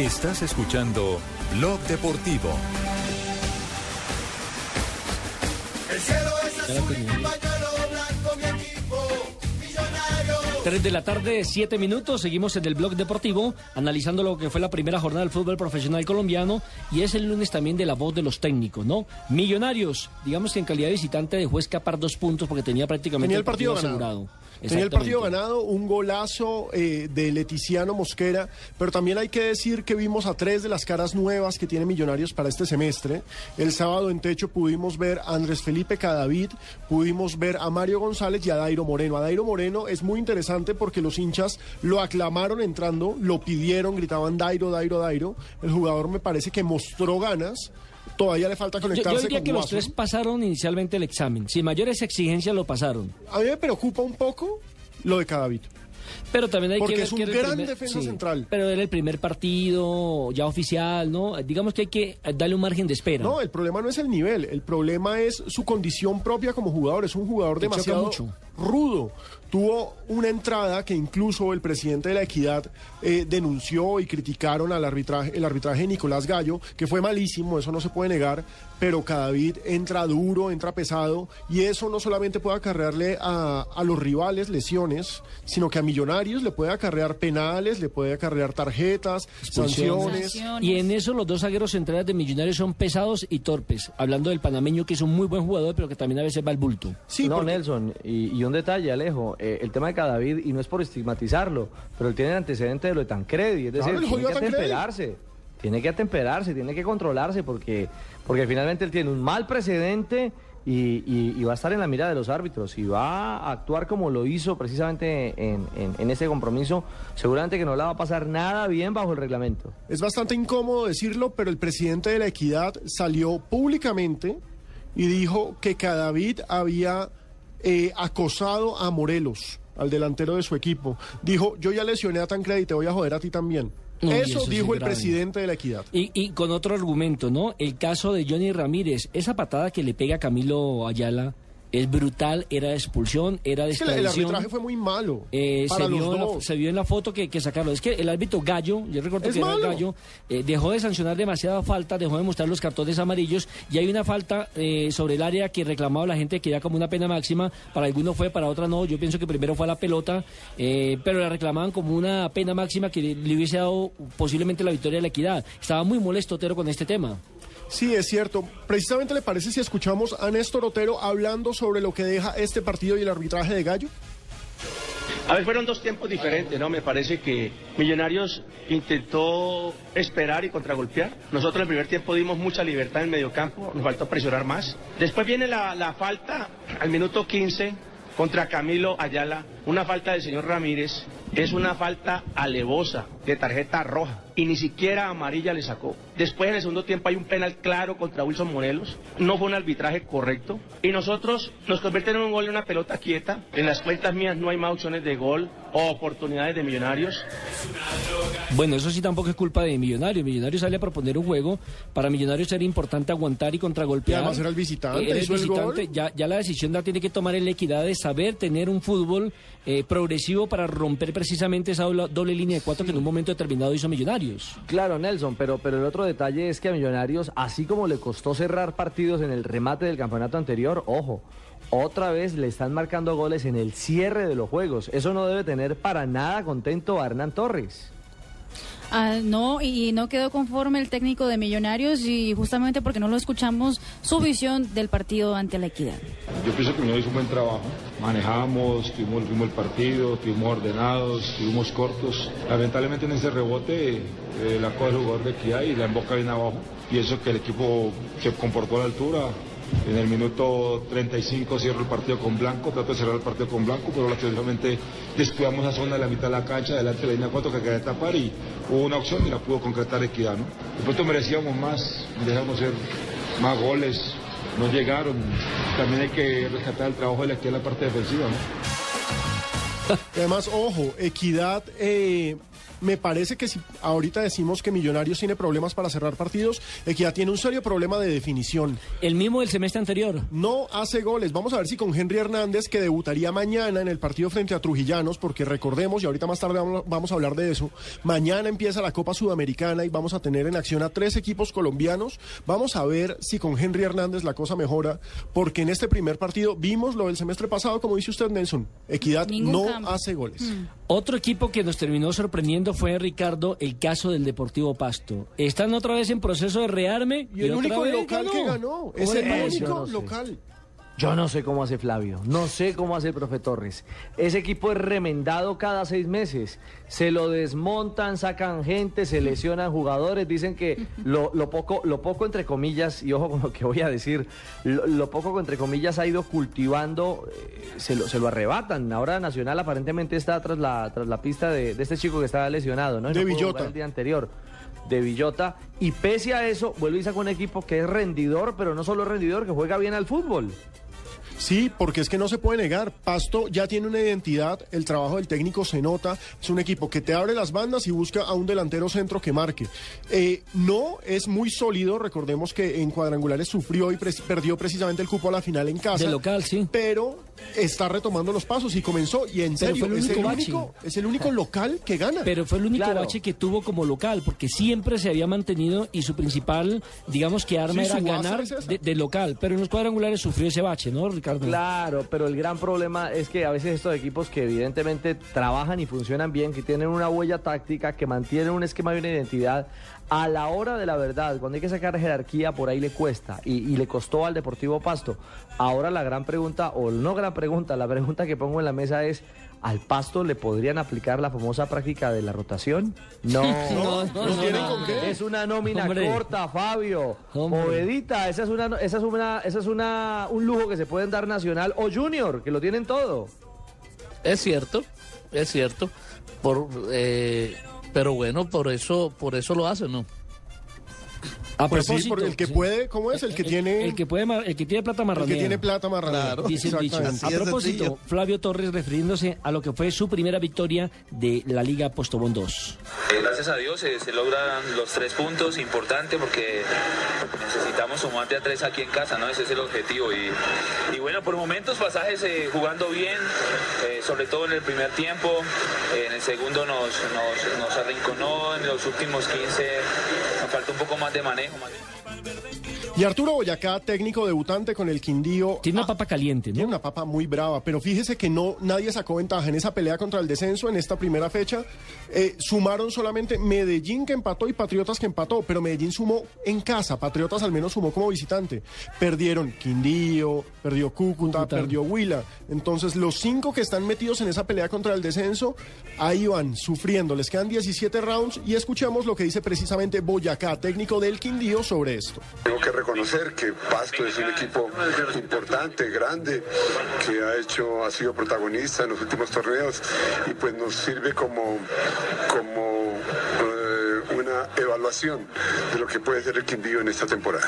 Estás escuchando Blog Deportivo.
El cielo es azul y pañuelo blanco, mi equipo, millonario.
3 de la tarde, 7 minutos. Seguimos en el blog deportivo, analizando lo que fue la primera jornada del fútbol profesional colombiano. Y es el lunes también de la voz de los técnicos, ¿no? Millonarios, digamos que en calidad de visitante dejó escapar dos puntos porque tenía prácticamente
Tenía el partido
asegurado.
Tenía el partido ganado, un golazo eh, de Leticiano Mosquera, pero también hay que decir que vimos a tres de las caras nuevas que tiene Millonarios para este semestre. El sábado en techo pudimos ver a Andrés Felipe Cadavid, pudimos ver a Mario González y a Dairo Moreno. A Dairo Moreno es muy interesante porque los hinchas lo aclamaron entrando, lo pidieron, gritaban Dairo, Dairo, Dairo. El jugador me parece que mostró ganas. Todavía le falta
Yo, yo
conectarse
diría
con
que los tres pasaron inicialmente el examen. Sin mayores exigencias lo pasaron.
A mí me preocupa un poco lo de Cadavid.
Pero también hay
Porque
que ver
es un
que
gran
primer-
defensa
sí,
central.
Pero era el primer partido ya oficial, ¿no? Digamos que hay que darle un margen de espera.
No, el problema no es el nivel, el problema es su condición propia como jugador. Es un jugador demasiado
mucho.
Rudo. Tuvo una entrada que incluso el presidente de la Equidad eh, denunció y criticaron al arbitraje, el arbitraje de Nicolás Gallo, que fue malísimo, eso no se puede negar, pero Cadavid entra duro, entra pesado, y eso no solamente puede acarrearle a, a los rivales lesiones, sino que a Millonarios le puede acarrear penales, le puede acarrear tarjetas, sanciones.
Y en eso los dos zagueros centrales de Millonarios son pesados y torpes. Hablando del panameño que es un muy buen jugador, pero que también a veces va al bulto.
no, Nelson, y, y un detalle, Alejo, eh, el tema de Cadavid, y no es por estigmatizarlo, pero él tiene el antecedente de lo de Tancredi, es decir, tiene que atemperarse, tiene que atemperarse, tiene que controlarse, porque, porque finalmente él tiene un mal precedente y, y- y va a estar en la mira de los árbitros, y va a actuar como lo hizo precisamente en, en, en ese compromiso, seguramente que no le va a pasar nada bien bajo el reglamento.
Es bastante incómodo decirlo, pero el presidente de la Equidad salió públicamente y dijo que Cadavid había eh, acosado a Morelos, al delantero de su equipo. Dijo, yo ya lesioné a Tancredi, te voy a joder a ti también. Eso, dijo
es
el presidente de la Equidad.
Y, y con otro argumento, ¿no? El caso de Johnny Ramírez, esa patada que le pega a Camilo Ayala es brutal, era de expulsión, era de
Es que el- arbitraje fue muy malo.
Eh,
para
se,
los
vio en la,
dos.
se vio en la foto que, que sacaron. Es que el árbitro Gallo, yo recuerdo
Es
que era. Gallo, eh, dejó de sancionar demasiada falta, dejó de mostrar los cartones amarillos y hay una falta eh, sobre el área que reclamaba la gente que era como una pena máxima. Para algunos fue, para otros no. Yo pienso que primero fue a la pelota, eh, pero la reclamaban como una pena máxima que le, le hubiese dado posiblemente la victoria de la equidad. Estaba muy molesto Otero con este tema.
Sí, es cierto. Precisamente le parece si escuchamos a Néstor Otero hablando sobre lo que deja este partido y el arbitraje de Gallo.
A ver, fueron dos tiempos diferentes, ¿no? Me parece que Millonarios intentó esperar y contragolpear. Nosotros en el primer tiempo dimos mucha libertad en el mediocampo, nos faltó presionar más. Después viene la, la falta al minuto 15 contra Camilo Ayala, una falta del señor Ramírez. Es una falta alevosa de tarjeta roja y ni siquiera amarilla le sacó. Después en el segundo tiempo hay un penal claro contra Wilson Morelos. No fue un arbitraje correcto. Y nosotros nos convierten en un gol en una pelota quieta. En las cuentas mías no hay más opciones de gol o oportunidades de millonarios.
Bueno, eso sí tampoco es culpa de Millonarios. Millonarios sale a proponer un juego. Para Millonarios era importante aguantar y contragolpear.
Y además era el visitante,
Era el
el
visitante.
gol.
Ya, ya la decisión la tiene que tomar en la equidad de saber tener un fútbol eh, progresivo para romper precisamente esa doble, doble línea de cuatro que en un momento determinado hizo Millonarios.
Claro, Nelson, pero, pero el otro detalle es que a Millonarios, así como le costó cerrar partidos en el remate del campeonato anterior, ojo, otra vez le están marcando goles en el cierre de los juegos. Eso no debe tener para nada contento a Hernán Torres.
Ah, no, y no quedó conforme el técnico de Millonarios y justamente porque no lo escuchamos su visión del partido ante la equidad.
Yo pienso que Millonarios hizo un buen trabajo. Manejamos, tuvimos, tuvimos el partido, estuvimos ordenados, estuvimos cortos. Lamentablemente en ese rebote eh, la coge el jugador de equidad y la emboca bien abajo. Pienso que el equipo se comportó a la altura, en el minuto 35 cierro el partido con Blanco, trato de cerrar el partido con Blanco, pero lastimosamente descuidamos la zona de la mitad de la cancha, delante de la línea 4 que quería tapar y hubo una opción y la pudo concretar Equidad. ¿no? De pronto merecíamos más, dejamos ser más goles, no llegaron. También hay que rescatar el trabajo de la en la parte defensiva. ¿no? (laughs)
Además, ojo, Equidad, eh, me parece que si ahorita decimos que Millonarios tiene problemas para cerrar partidos, Equidad tiene un serio problema de definición.
El mismo del semestre anterior.
No hace goles. Vamos a ver si con Henry Hernández, que debutaría mañana en el partido frente a Trujillanos, porque recordemos, y ahorita más tarde vamos, a hablar de eso, mañana empieza la Copa Sudamericana y vamos a tener en acción a tres equipos colombianos. Vamos a ver si con Henry Hernández la cosa mejora, porque en este primer partido vimos lo del semestre pasado, como dice usted, Nelson. Equidad
Ningún
no
cambio.
hace goles.
Otro equipo que nos terminó sorprendiendo fue, Ricardo, el caso del Deportivo Pasto. Están otra vez en proceso de rearme.
Y el único
vez
local
ganó.
que ganó.
¿Cómo
Es el único local.
Yo no sé cómo hace Flavio, no sé cómo hace el profe Torres. Ese equipo es remendado cada seis meses. Se lo desmontan, sacan gente, se lesionan jugadores. Dicen que lo, lo poco, lo poco entre comillas, y ojo con lo que voy a decir, lo, lo poco entre comillas ha ido cultivando, eh, se, lo, se lo arrebatan. Ahora Nacional aparentemente está tras la, tras la pista de, de este chico que estaba lesionado, ¿no? Y
De
no
Villota.
El día anterior de Villota y pese a eso vuelve y saca un equipo que es rendidor, pero no solo rendidor, que juega bien al fútbol.
Sí, porque es que no se puede negar. Pasto ya tiene una identidad, el trabajo del técnico se nota. Es un equipo que te abre las bandas y busca a un delantero centro que marque. Eh, no es muy sólido, recordemos que en cuadrangulares sufrió y perdió precisamente el cupo a la final en casa.
De local, sí.
Pero está retomando los pasos y comenzó. Y en
Pero
serio,
fue el
es, el
único bache.
único, es el único local que gana.
Pero fue el único
Claro.
bache que tuvo como local, porque siempre se había mantenido y su principal, digamos que arma
Sí,
era ganar
es
de, de local. Pero en los cuadrangulares sufrió ese bache, ¿no, Ricardo?
Claro, pero el gran problema es que a veces estos equipos que evidentemente trabajan y funcionan bien, que tienen una huella táctica, que mantienen un esquema y una identidad, a la hora de la verdad, cuando hay que sacar jerarquía, por ahí le cuesta y, y le costó al Deportivo Pasto. Ahora la gran pregunta, o no gran pregunta, la pregunta que pongo en la mesa es, ¿al Pasto le podrían aplicar la famosa práctica de la rotación? No, (laughs)
No, no, no,
tienen
no.
con qué?
es una nómina
Hombre.
corta, Fabio.
Hombre.
Povedita, esa es una, esa es una, esa es una, un lujo que se pueden dar Nacional o Junior, que lo tienen todo.
Es cierto, es cierto. Por, eh, pero bueno, por eso, por eso lo hacen, ¿no?
A
Pues sí,
propósito,
porque el que
sí.
puede, ¿cómo es? El que tiene,
El que, puede, el que tiene plata
el
marranea.
que tiene plata marranera.
Dice el dicho.
Exactamente.
A propósito,
sencillo.
Flavio Torres refiriéndose a lo que fue su primera victoria de la Liga Postobón 2.
Eh, Gracias a Dios eh, se logran los tres puntos, importante porque necesitamos sumar de a tres aquí en casa, ¿no? Ese es el objetivo. Y, y bueno, por momentos pasajes eh, jugando bien, eh, sobre todo en el primer tiempo, eh, en el segundo nos, nos, nos arrinconó, en los últimos 15 nos faltó un poco más de manejo. Más de-
Y Arturo Boyacá, técnico debutante con el Quindío.
Tiene una papa caliente,
Tiene
¿no?
una papa muy brava, pero fíjese que no nadie sacó ventaja en esa pelea contra el descenso en esta primera fecha. Eh, sumaron solamente Medellín que empató y Patriotas que empató, pero Medellín sumó en casa, Patriotas al menos sumó como visitante. Perdieron Quindío, perdió Cúcuta,
Cúcuta.
perdió Huila. Entonces los cinco que están metidos en esa pelea contra el descenso, ahí van sufriendo. Les quedan 17 rounds y escuchemos lo que dice precisamente Boyacá, técnico del Quindío, sobre esto.
Tengo que reconocer que Pasto es un equipo importante, grande, que ha hecho, ha sido protagonista en los últimos torneos y pues nos sirve como, como eh, una evaluación de lo que puede ser el Quindío en esta temporada.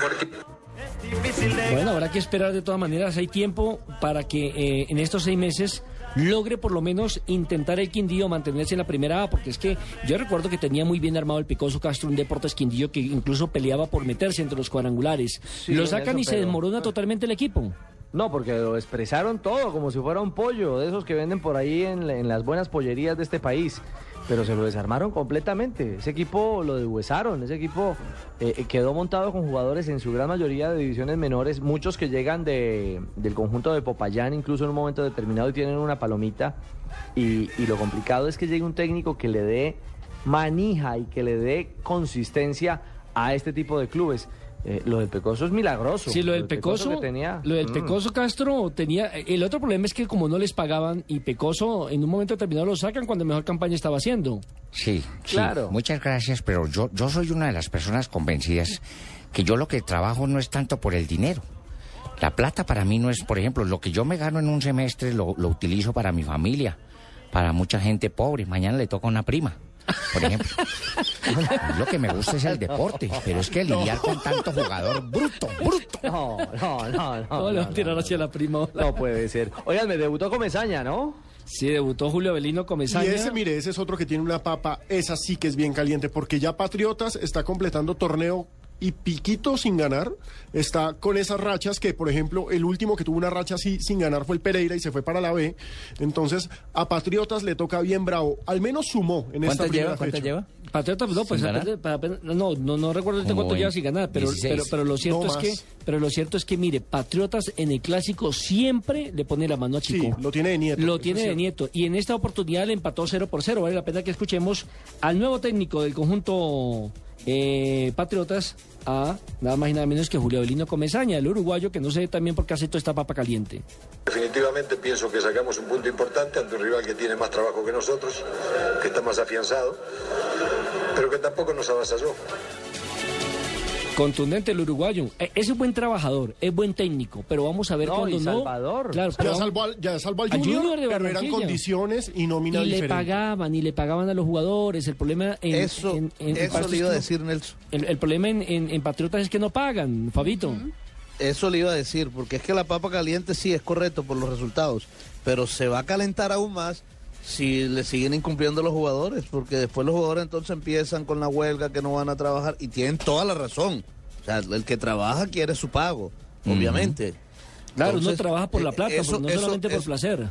Bueno, habrá que esperar de todas maneras. Hay tiempo para que eh, en estos seis meses logre por lo menos intentar el Quindío mantenerse en la primera A, porque es que yo recuerdo que tenía muy bien armado el Picoso Castro, un Deportes Quindío que incluso peleaba por meterse entre los cuadrangulares.
Sí,
lo sacan y se
pero-
desmorona totalmente el equipo.
No, porque lo expresaron todo como si fuera un pollo, de esos que venden por ahí en, en las buenas pollerías de este país. Pero se lo desarmaron completamente. Ese equipo lo deshuesaron. Ese equipo eh, eh, quedó montado con jugadores en su gran mayoría de divisiones menores, muchos que llegan de, del conjunto de Popayán, incluso en un momento determinado y tienen una palomita. Y, y lo complicado es que llegue un técnico que le dé manija y que le dé consistencia a este tipo de clubes. Eh, lo del Pecoso es milagroso.
Sí, lo del Pecoso,
que tenía.
lo del
Mm.
Pecoso Castro tenía. El otro problema es que como no les pagaban y Pecoso en un momento determinado lo sacan cuando mejor campaña estaba haciendo.
Sí,
Claro.
sí, muchas gracias, pero yo, yo soy una de las personas convencidas que yo lo que trabajo no es tanto por el dinero. La plata para mí no es, por ejemplo, lo que yo me gano en un semestre lo, lo utilizo para mi familia, para mucha gente pobre. Mañana le toca una prima, por ejemplo. A mí lo que me gusta es el deporte, pero es que lidiar con tanto jugador bruto, bruto.
No, no, no, no.
No, le va a tirar hacia la prima.
No puede ser. Oigan, me debutó Comesaña, ¿no?
Sí, debutó Julio Avelino
Y
Comesaña.
ese, mire, ese es otro que tiene una papa, esa sí que es bien caliente, porque ya Patriotas está completando torneo y piquito sin ganar, está con esas rachas que, por ejemplo, el último que tuvo una racha así sin ganar fue el Pereira y se fue para la B. Entonces, a Patriotas le toca bien bravo. Al menos sumó en esta
¿Cuántas
primera
lleva? ¿Cuántas
fecha.
lleva? Patriotas, no, pues pa- apenas- no, no, no recuerdo cuánto lleva sin ganar, pero,
16.
pero, pero lo cierto
No
es que, pero lo cierto es que mire, Patriotas en el clásico siempre le pone la mano a Chico.
lo tiene de nieto.
Lo tiene de
cierto.
nieto. Y en esta oportunidad le empató 0 por 0. Vale la pena que escuchemos al nuevo técnico del conjunto eh, Patriotas, a nada más y nada menos que Julio Avelino Comesaña, el uruguayo que no sé también por qué aceptó esta papa caliente.
Definitivamente pienso que sacamos un punto importante ante un rival que tiene más trabajo que nosotros, que está más afianzado, pero que tampoco nos avasalló.
Contundente el uruguayo. Eh, Es un buen trabajador, es buen técnico, pero vamos a ver
No,
cuando
y
no.
Salvador.
Claro,
Ya
pero
salvó al- ya salvó al Junior,
Junior de
pero eran condiciones y nómina
y le pagaban, y le pagaban a los jugadores. El problema en,
Eso-
en- en- en
eso le iba a
no-
decir, Nelson.
El, el problema en, en- en Patriotas es que no pagan, Fabito.
Eso le iba a decir, porque es que la papa caliente sí es correcto por los resultados, pero se va a calentar aún más si le siguen incumpliendo los jugadores, porque después los jugadores entonces empiezan con la huelga que no van a trabajar y tienen toda la razón. O sea, el que trabaja quiere su pago, obviamente.
Claro, uno trabaja por la
eh,
plata,
eso-
no
eso-
solamente por
eso-
placer.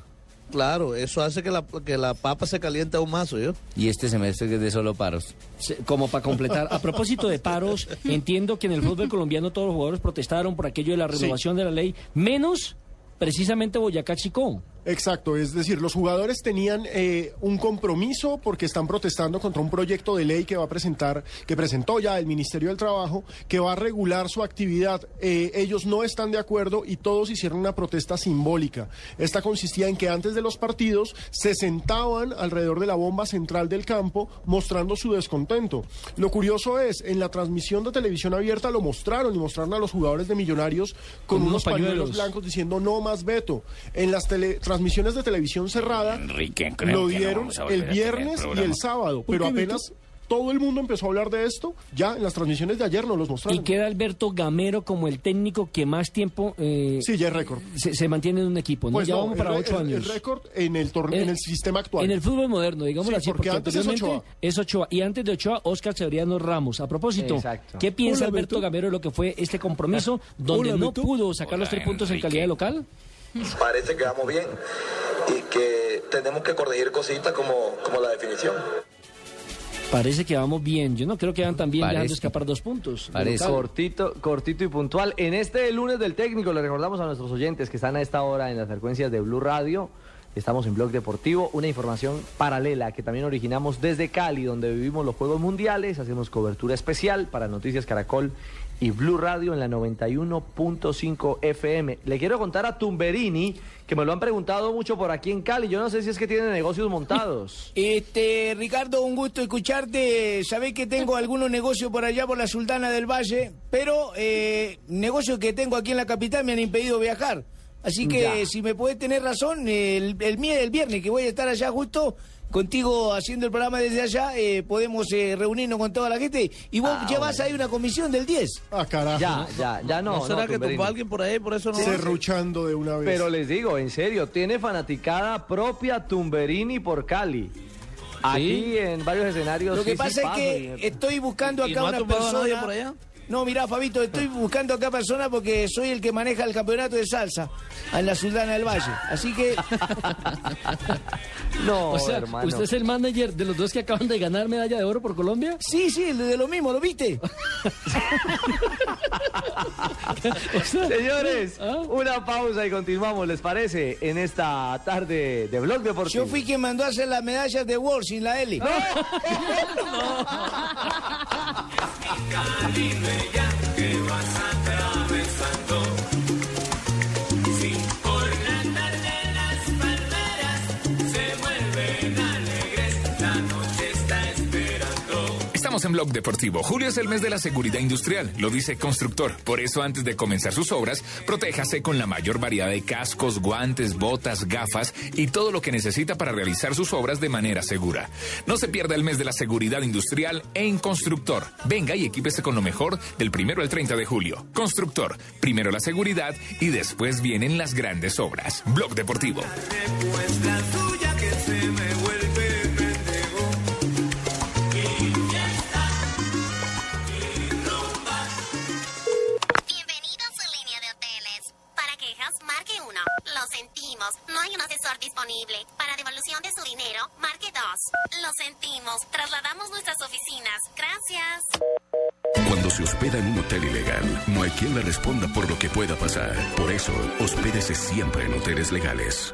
Claro, eso hace que la, que la papa se caliente aún más, yo.
Y este semestre que es de solo paros.
Se- Como para completar. A propósito de paros, (laughs) entiendo que en el fútbol colombiano todos los jugadores protestaron por aquello de la renovación de la ley, menos precisamente Boyacá Chicó.
Exacto, es decir, los jugadores tenían eh, un compromiso porque están protestando contra un proyecto de ley que va a presentar, que presentó ya el Ministerio del Trabajo, que va a regular su actividad. Eh, ellos no están de acuerdo y todos hicieron una protesta simbólica. Esta consistía en que antes de los partidos se sentaban alrededor de la bomba central del campo mostrando su descontento. Lo curioso es, en la transmisión de televisión abierta lo mostraron y mostraron a los jugadores de Millonarios con,
Con
unos
unos
pañuelos
pañuelos.
blancos diciendo no más veto. En las tele- transmisiones de televisión cerrada
Enrique, creo
lo
no
dieron el viernes y el sábado,
¿Por
pero apenas todo el mundo empezó a hablar de esto, ya en las transmisiones de ayer nos los mostraron.
Y queda Alberto Gamero como el técnico que más tiempo eh,
Sí, ya es récord.
se, se mantiene en un equipo. ¿no?
Pues
ya
no,
vamos
el
para ocho años.
El récord en el torneo, en el sistema actual.
En el fútbol moderno, digamos
Sí,
así,
porque antes es Ochoa.
es Ochoa. Y antes de Ochoa, Oscar Severiano Ramos. A propósito,
Exacto.
¿qué piensa
Hola,
Alberto
Beto.
Gamero de lo que fue este compromiso donde
Hola,
no
Beto.
pudo sacar los tres puntos en calidad de local?
Parece que vamos bien y que tenemos que corregir cositas como, como la definición.
Parece que vamos bien. Yo no creo que van tan bien
Parece.
dejando escapar dos puntos. local.
Cortito, cortito y puntual. En este lunes del técnico le recordamos a nuestros oyentes que están a esta hora en las frecuencias de Blue Radio. Estamos en Blog Deportivo, una información paralela que también originamos desde Cali, donde vivimos los Juegos Mundiales. Hacemos cobertura especial para Noticias Caracol y Blue Radio en la 91.5 FM. Le quiero contar a Tumberini, que me lo han preguntado mucho por aquí en Cali. Yo no sé si es que tiene negocios montados. (laughs)
Este, Ricardo, un gusto escucharte. Sabés que tengo algunos negocios por allá por la Sultana del Valle, pero eh, negocios que tengo aquí en la capital me han impedido viajar. Así que
Ya.
si me podés tener razón, el, el, el viernes que voy a estar allá justo contigo haciendo el programa desde allá, eh, podemos eh, reunirnos con toda la gente y vos
Ah,
llevas ahí una comisión del 10.
Ah, carajo.
Ya, ya, ya no.
¿No será que
Tumberini.
tumbó alguien por ahí, por eso no?
Cerruchando de una vez.
Pero les digo, en serio, tiene fanaticada propia Tumberini por Cali. Aquí en varios escenarios.
Lo que
sí, sí
pasa es que
y-
estoy buscando
¿Y
acá
no
una persona.
por allá?
No, mirá, Fabito, estoy buscando acá persona porque soy el que maneja el campeonato de salsa en la Sultana del Valle. Así que. (laughs)
No,
o sea,
hermano.
¿usted es el manager de los dos que acaban de ganar medalla de oro por Colombia?
Sí, sí, el de lo mismo, ¿lo viste? (laughs)
Señores,
¿Ah?
una pausa y continuamos, ¿les parece? En esta tarde de Blog Deportivo.
Yo fui quien mandó a hacer las medallas de World sin la L. (laughs)
Dime que vas atravesando.
En Blog Deportivo. Julio es el mes de la seguridad industrial, lo dice Constructor. Por eso, antes de comenzar sus obras, protéjase con la mayor variedad de cascos, guantes, botas, gafas y todo lo que necesita para realizar sus obras de manera segura. No se pierda el mes de la seguridad industrial en Constructor. Venga y equípese con lo mejor del primero al 30 de julio. Constructor, primero la seguridad y después vienen las grandes obras. Blog Deportivo.
Disponible. Para devolución de su dinero, marque 2. Lo sentimos, trasladamos nuestras oficinas. Gracias.
Cuando se hospeda en un hotel ilegal, no hay quien le responda por lo que pueda pasar. Por eso, hospédese siempre en hoteles legales.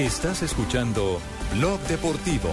Estás escuchando Blog Deportivo.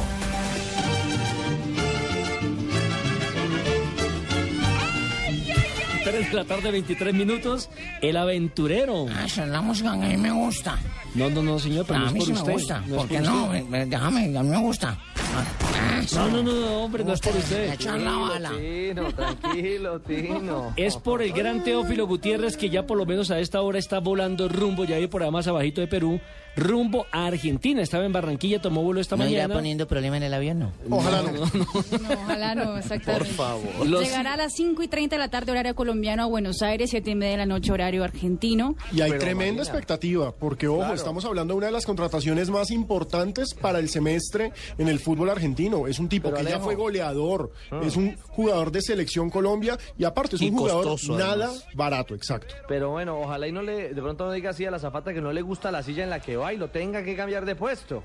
Tres de la tarde, 23 minutos. El aventurero.
Ah, esa es la música que a mí me gusta.
No, no, no, señor, pero
a
no es
mí
por
sí
usted.
me gusta.
no es
¿Por qué
por
no?
usted.
Eh, Déjame, a mí me gusta. Ah,
No, no, no, no, hombre, no es por usted.
Echar la bala.
Tino, tranquilo, Tino.
Es por el gran Teófilo Gutiérrez que ya por lo menos a esta hora está volando rumbo, ya ahí por ahí más abajito de Perú, rumbo a Argentina. Estaba en Barranquilla, tomó vuelo esta
¿No irá
mañana.
poniendo problema en el avión, no?
Ojalá no.
No, (laughs) ojalá no, exactamente.
favor.
Llegará a las 5 y 30 de la tarde, horario colombiano, a Buenos Aires, 7 y media de la noche, horario argentino.
Y hay
Pero,
tremenda
Marina.
expectativa, porque ojo,
Claro.
estamos hablando de una de las contrataciones más importantes para el semestre en el fútbol argentino. Es un tipo
Pero,
que ya fue goleador,
Ah.
es un jugador de selección Colombia y aparte es
Y
un jugador
costoso,
nada
además.
barato, exacto.
Pero bueno, ojalá y no le, de pronto no diga así a la zapata que no le gusta la silla en la que va y lo tenga que cambiar de puesto.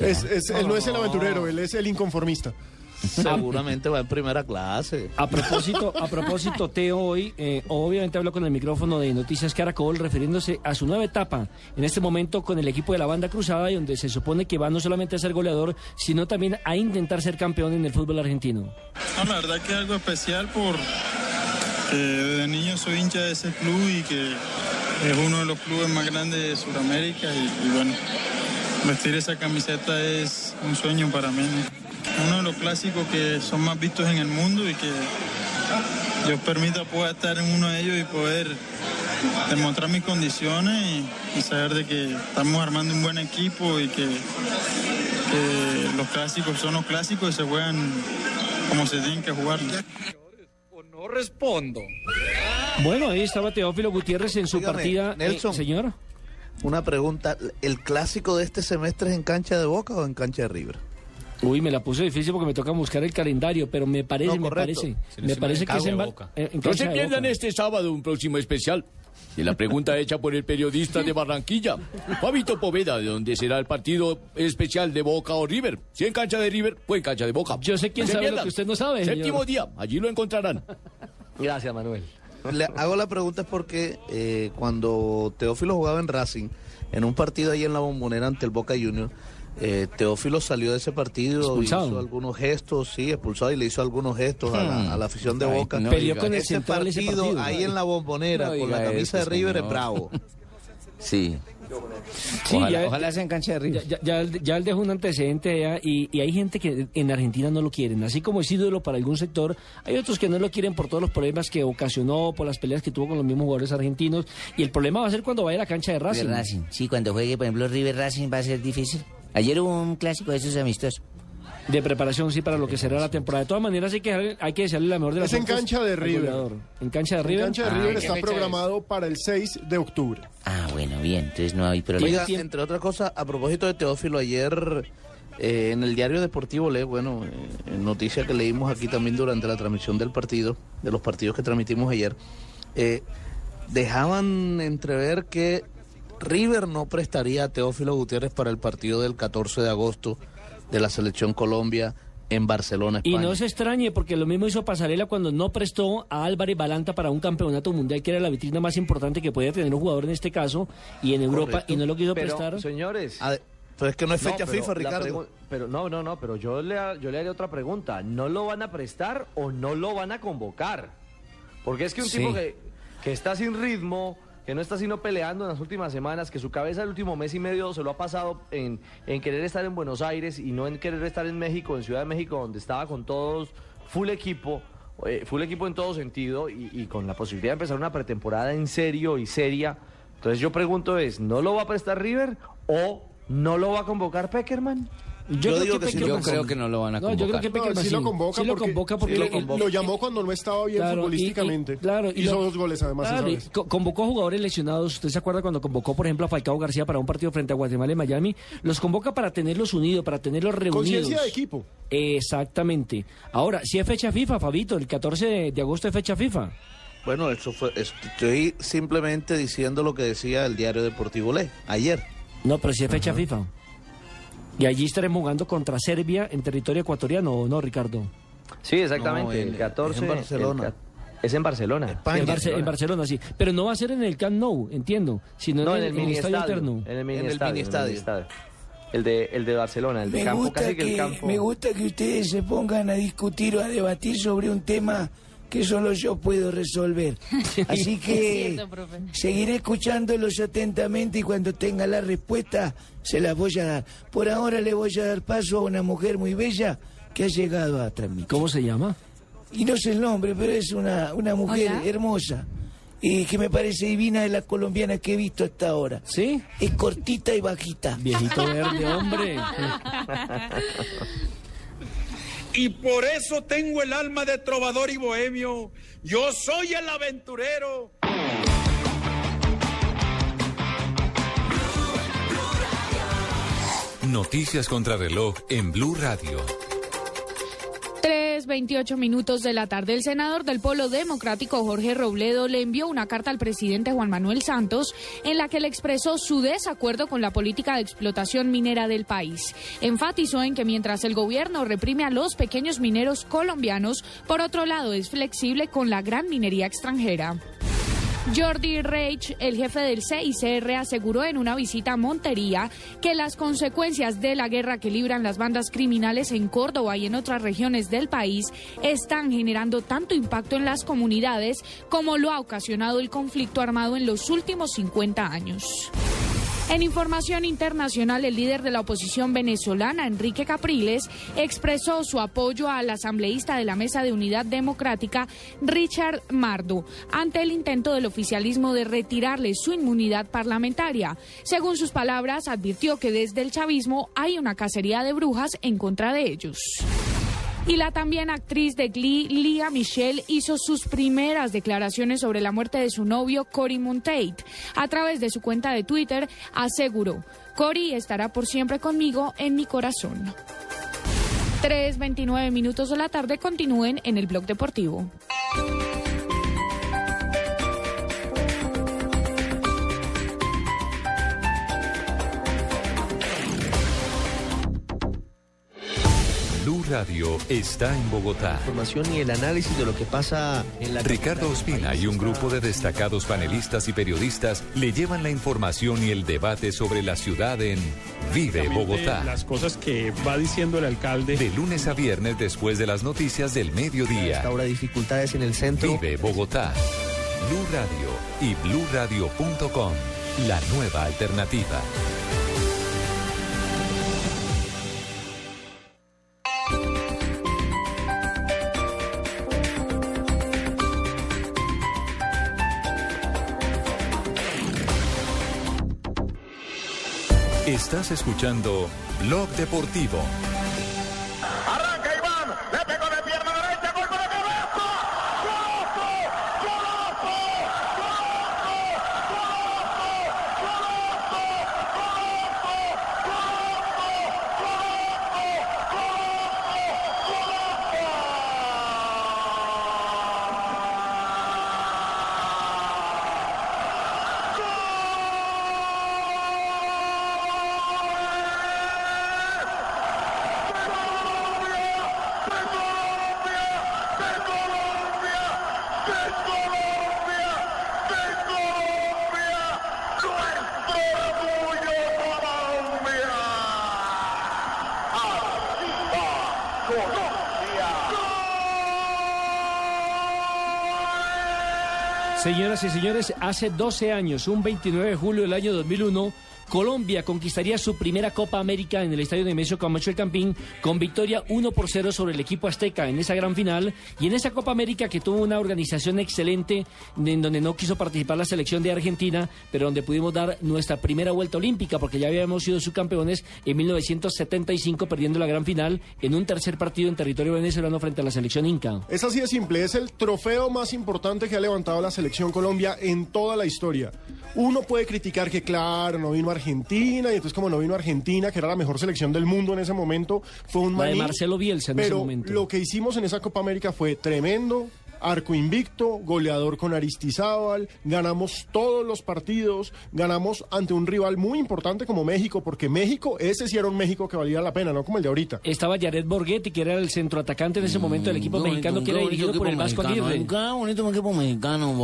Es, es- él no es el aventurero, él es el inconformista. (laughs)
Seguramente va en primera clase.
A propósito, a propósito, Teo hoy eh, obviamente habló con el micrófono de Noticias Caracol refiriéndose a su nueva etapa en este momento con el equipo de la banda cruzada y donde se supone que va no solamente a ser goleador, sino también a intentar ser campeón en el fútbol argentino.
No, la verdad que es algo especial por que desde niño soy hincha de ese club y que es uno de los clubes más grandes de Sudamérica y, y bueno, vestir esa camiseta es un sueño para mí. ¿no? Uno de los clásicos que son más vistos en el mundo y que Dios permita pueda estar en uno de ellos y poder demostrar mis condiciones y, y saber de que estamos armando un buen equipo y que, que los clásicos son los clásicos y se juegan como se tienen que jugar.
No respondo. Bueno, ahí estaba Teófilo Gutiérrez en su
Dígame,
partida. eh,
Nelson.
señor.
Una pregunta, ¿el clásico de este semestre es en cancha de Boca o en cancha de River?
Uy, me la puse difícil porque me toca buscar el calendario, pero me parece,
No,
me parece, me parece que es en,
de
en
No se
de
pierdan
Boca.
este sábado un próximo especial. Y la pregunta hecha por el periodista de Barranquilla, Fabito Poveda, de donde será el partido especial de Boca o River. Si en cancha de River, pues en cancha de Boca.
Yo sé quién
se
sabe lo que usted no sabe,
Séptimo
señor.
día, allí lo encontrarán.
Gracias, Manuel.
Le hago la pregunta es porque eh, cuando Teófilo jugaba en Racing, en un partido ahí en la bombonera ante el Boca Juniors, eh, Teófilo salió de ese partido,
Expulsado.
hizo algunos gestos, sí, expulsado y le hizo algunos gestos a,
Hmm.
la, a la afición de
Ay,
Boca.
no Peleó con el
ese partido, ahí en la bombonera
No
con la camisa
eso,
de River es bravo.
Sí.
Sí,
ojalá,
ya-
ojalá sea en cancha de River.
Ya, ya, ya, ya él dejó un antecedente ya, y, y hay gente que en Argentina no lo quieren. Así como es ídolo para algún sector, hay otros que no lo quieren por todos los problemas que ocasionó, por las peleas que tuvo con los mismos jugadores argentinos. Y el problema va a ser cuando vaya a la cancha de Racing.
Racing. Sí, cuando juegue, por ejemplo, River Racing va a ser difícil. Ayer hubo un clásico de esos amistosos.
De preparación, sí, para lo que será la temporada. De todas maneras, hay que, hay que desearle la mejor de las
Es en cancha de River.
En cancha de
En
River.
cancha de
Ah,
River
¿qué
está
es?
programado para el 6 de octubre.
Ah, bueno, bien. Entonces no hay problema.
Oiga, entre otras cosas, a propósito de Teófilo, ayer eh, en el diario deportivo Le, bueno, eh, en noticia que leímos aquí también durante la transmisión del partido, de los partidos que transmitimos ayer, eh, dejaban entrever que River no prestaría a Teófilo Gutiérrez para el partido del 14 de agosto de la selección Colombia en Barcelona,
Y
España.
no se extrañe, porque lo mismo hizo Pasarela cuando no prestó a Álvarez Balanta para un campeonato mundial, que era la vitrina más importante que podía tener un jugador en este caso, y en Europa,
Correcto.
y no lo quiso
Pero,
prestar.
señores.
Ah, pero es que no es fecha
pero
FIFA, Ricardo.
Pero no, no, no, pero yo le, yo le haré otra pregunta. ¿No lo van a prestar o no lo van a convocar? Porque es que un
Sí.
tipo que, que está sin ritmo, que no está sino peleando en las últimas semanas, que su cabeza el último mes y medio se lo ha pasado en, en querer estar en Buenos Aires y no en querer estar en México, en Ciudad de México, donde estaba con todos, full equipo, eh, full equipo en todo sentido y, y con la posibilidad de empezar una pretemporada en serio y seria. Entonces yo pregunto es, ¿no lo va a prestar River o no lo va a convocar Peckerman?
Yo digo que sí lo
Yo
convoca.
creo que no lo van a
No,
convocar.
yo creo que
No, sí lo convoca
sí lo
porque-
convoca porque
sí lo convoca. Lo llamó cuando no estaba bien
Claro, y-
futbolísticamente.
y- claro, y
Hizo
lo-
dos goles además
Claro,
esa vez.
co- convocó jugadores lesionados. ¿Usted se acuerda cuando convocó, por ejemplo, a Falcao García para un partido frente a Guatemala y Miami? Los convoca para tenerlos unidos, para tenerlos reunidos.
Conciencia de equipo.
Exactamente. Ahora, si es fecha FIFA, Fabito, el 14 de, de agosto es fecha FIFA.
Bueno, eso fue, estoy simplemente diciendo lo que decía el diario deportivo Le ayer.
No, pero si es fecha FIFA. Y allí estaremos jugando contra Serbia en territorio ecuatoriano, ¿o no, Ricardo?
Sí, exactamente,
No,
el 14.
es en Barcelona.
el es en Barcelona.
En, Barce- en Barcelona, sí. Pero no va a ser en el Camp Nou, entiendo, sino
No,
en,
en el mini
estadio
estadio.
alterno.
En el mini
En el
estadio.
mini
en el mini
estadio.
estadio. El de, el de Barcelona, el de
Me
campo,
gusta,
casi que, el campo.
me gusta que ustedes se pongan a discutir o a debatir sobre un tema que solo yo puedo resolver. (laughs) Así que
Es cierto, profe.
seguiré escuchándolos atentamente y cuando tenga la respuesta se las voy a dar. Por ahora le voy a dar paso a una mujer muy bella que ha llegado a transmitir.
¿Cómo se llama?
Y no sé el nombre, pero es una, una mujer
Hola.
hermosa. Y que me parece divina de la colombiana que he visto hasta ahora.
¿Sí?
Es cortita y bajita.
Viejito verde, hombre. (laughs)
Y por eso tengo el alma de trovador y bohemio. Yo soy el aventurero.
Noticias contra reloj en Blue Radio.
3.28 minutos de la tarde. El senador del Polo Democrático, Jorge Robledo, le envió una carta al presidente Juan Manuel Santos en la que le expresó su desacuerdo con la política de explotación minera del país. Enfatizó en que mientras el gobierno reprime a los pequeños mineros colombianos, por otro lado es flexible con la gran minería extranjera. Jordi Reich, el jefe del CICR, aseguró en una visita a Montería que las consecuencias de la guerra que libran las bandas criminales en Córdoba y en otras regiones del país están generando tanto impacto en las comunidades como lo ha ocasionado el conflicto armado en los últimos 50 años. En información internacional, el líder de la oposición venezolana, Enrique Capriles, expresó su apoyo al asambleísta de la Mesa de Unidad Democrática, Richard Mardo, ante el intento del oficialismo de retirarle su inmunidad parlamentaria. Según sus palabras, advirtió que desde el chavismo hay una cacería de brujas en contra de ellos. Y la también actriz de Glee, Lia Michelle, hizo sus primeras declaraciones sobre la muerte de su novio, Cory Monteith. A través de su cuenta de Twitter, aseguró, Cory estará por siempre conmigo en mi corazón. 3.29 minutos de la tarde continúen en el blog deportivo.
Radio está en Bogotá.
información y el análisis de lo que pasa en la
Ricardo Ospina y un grupo de destacados panelistas y periodistas le llevan la información y el debate sobre la ciudad en Vive Bogotá.
Las cosas que va diciendo el alcalde.
De lunes a viernes después de las noticias del mediodía.
Ahora dificultades en el centro.
Vive Bogotá. Blue Radio y bluradio.com. la nueva alternativa. Escuchando Blog Deportivo.
Señoras y señores, hace 12 años, un 29 de julio del año 2001, Colombia conquistaría su primera Copa América en el estadio Nemesio Camacho el Campín con victoria 1 por 0 sobre el equipo azteca en esa gran final y en esa Copa América que tuvo una organización excelente en donde no quiso participar la selección de Argentina, pero donde pudimos dar nuestra primera vuelta olímpica porque ya habíamos sido subcampeones en 1975 perdiendo la gran final en un tercer partido en territorio venezolano frente a la selección inca.
Es así de simple, es el trofeo más importante que ha levantado la selección Colombia en toda la historia. Uno puede criticar que, claro, no vino Argentina, y entonces como no vino Argentina, que era la mejor selección del mundo en ese momento, fue un
La de. Marcelo Bielsa en ese
Pero
momento.
lo que hicimos en esa Copa América fue tremendo. Arco invicto, goleador con Aristizábal, ganamos todos los partidos, ganamos ante un rival muy importante como México, porque México, ese sí era un México que valía la pena, no como el de ahorita.
Estaba Jared Borghetti, que era el centroatacante en ese momento del equipo mexicano, que era dirigido por el Vasco Aguirre.
Qué bonito equipo mexicano,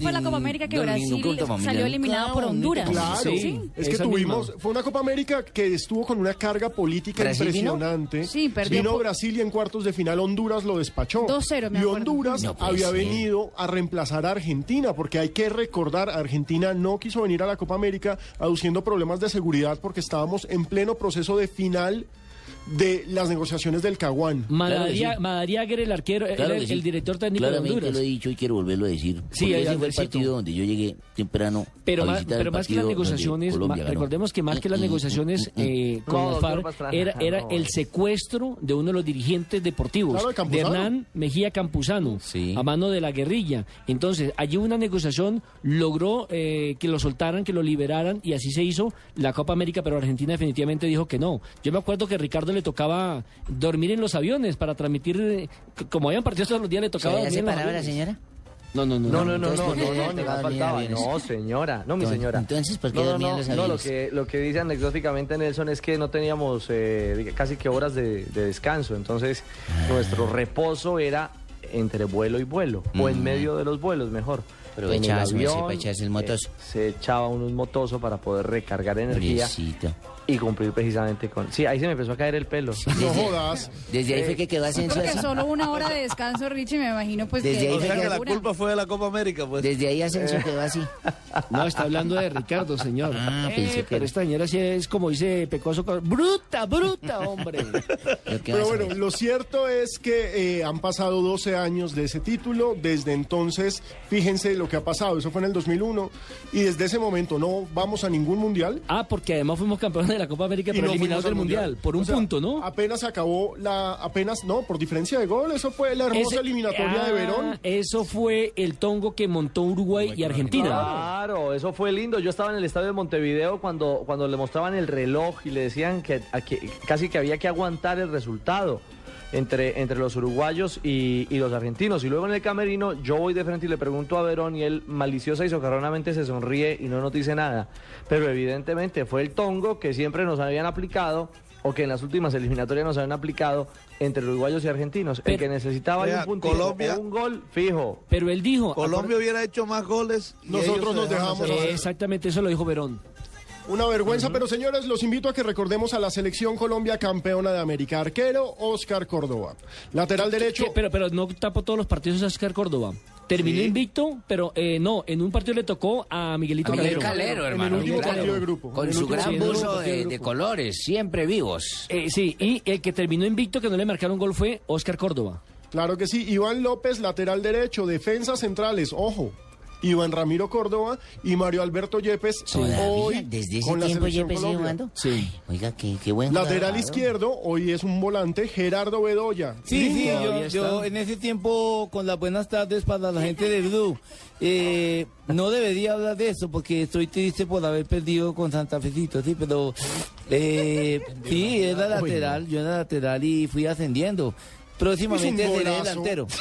fue la Copa América que Brasil salió eliminado por Honduras.
Claro,
Sí.
es que tuvimos,
misma.
fue una Copa América que estuvo con una carga política
¿Brasil vino?
impresionante.
Sí, perdió
Vino Brasil y en cuartos de final Honduras lo despachó.
2-0, me
Y
acuerdo.
Honduras
No puede
había
ser.
venido a reemplazar a Argentina, porque hay que recordar, Argentina no quiso venir a la Copa América aduciendo problemas de seguridad porque estábamos en pleno proceso de final de las negociaciones del Caguán.
Madaria- Madariaga el arquero, era
Claro
el,
sí.
el director técnico de
Claramente
Honduras.
lo he dicho y quiero volverlo a decir.
Sí,
ese fue el partido donde yo llegué temprano
Pero
a
más, pero
el
más que las negociaciones,
Colombia
ma-
ganó.
recordemos que más que las
Mm, mm,
negociaciones
mm, mm.
eh, con
No,
era, era
no.
el secuestro de uno de los dirigentes deportivos,
Claro, de
de. Hernán Mejía Campuzano, a mano de la guerrilla. Entonces, allí una negociación logró eh, que lo soltaran, que lo liberaran y así se hizo la Copa América, pero Argentina definitivamente dijo que no. Yo me acuerdo que a Ricardo le tocaba dormir en los aviones para transmitir, eh, como habían partidos todos los días, le tocaba
¿Se la señora?
No, no, no.
No, no, no, no,
¿por qué
no, no, faltaba. No, señora, no, mi señora.
entonces, ¿por qué
no, no,
dormía en
no,
los
no, lo
aviones?
que, lo que dice anecdóticamente Nelson es que no teníamos eh, casi que horas de, de descanso, entonces nuestro reposo era entre vuelo y vuelo, o en
Mm.
medio de los vuelos, mejor. Avión,
para echarse el motoso.
eh, se echaba uno un motoso para poder recargar energía. Y cumplir precisamente con... Sí, ahí se me empezó a caer el pelo.
No jodas. Desde ahí fue que quedó así.
solo una hora de descanso, Richie, me imagino, pues
Desde
que...
ahí
O sea
fue
que la culpa fue de la Copa América, pues.
Desde ahí Asensio quedó así.
No, está hablando de Ricardo, señor.
Ah,
Eh,
pensé que
pero esta señora sí es como dice Pecoso, bruta, bruta, hombre. (laughs)
Pero bueno, lo cierto es que eh, han pasado 12 años de ese título. Desde entonces, fíjense lo que ha pasado. Eso fue en el 2001. Y desde ese momento no vamos a ningún mundial.
Ah, porque además fuimos campeones de la Copa América,
Y
pero
no
eliminados del
al
mundial, por un
O sea,
punto, ¿no?
Apenas acabó la. Apenas, no, por diferencia de gol. Eso fue la hermosa
Ese-
eliminatoria de
Ah,
Verón.
Eso fue el tongo que montó Uruguay y Argentina.
Claro, eso fue lindo. Yo estaba en el estadio de Montevideo cuando, cuando le mostraban el reloj y le decían que, a que- casi que había que aguantar el resultado entre, entre los uruguayos y, y los argentinos. Y luego en el camerino yo voy de frente y le pregunto a Verón y él maliciosa y socarronamente se sonríe y no nos dice nada. Pero evidentemente fue el tongo que siempre nos habían aplicado o que en las últimas eliminatorias nos habían aplicado entre uruguayos y argentinos. el que necesitaba un puntito
Colombia-
un gol fijo.
Pero él dijo...
Colombia hubiera hecho más goles. y
Nosotros nos dejamos.
Eh, exactamente, eso lo dijo Verón.
Una vergüenza, pero señores, los invito a que recordemos a la selección Colombia campeona de América. Arquero, Oscar Córdoba. Lateral derecho.
¿Qué? Pero, pero no tapó todos los partidos a Oscar Córdoba. Terminó
Sí.
invicto, pero eh, no, en un partido le tocó a Miguelito
A Miguel
Calero.
Calero, hermano. Con su gran buzo de, de colores, siempre vivos.
Eh, sí, y el que terminó invicto que no le marcaron gol fue Oscar Córdoba.
Claro que sí. Iván López, lateral derecho. Defensas centrales, ojo. Iván Ramiro Córdoba y Mario Alberto Yepes. Hoy
Desde ese
con la
tiempo Yepes sigue jugando.
Sí.
Oiga, qué, qué buen
Lateral izquierdo, hoy es un volante, Gerardo Bedoya.
Sí, sí, yo, en ese tiempo, con las buenas tardes para la gente de Blue, eh, no debería hablar de eso porque estoy triste por haber perdido con Santa Fecito, sí, pero eh, sí, era lateral, yo era lateral y fui ascendiendo. Próximamente
un
seré
golazo.
delantero. (laughs)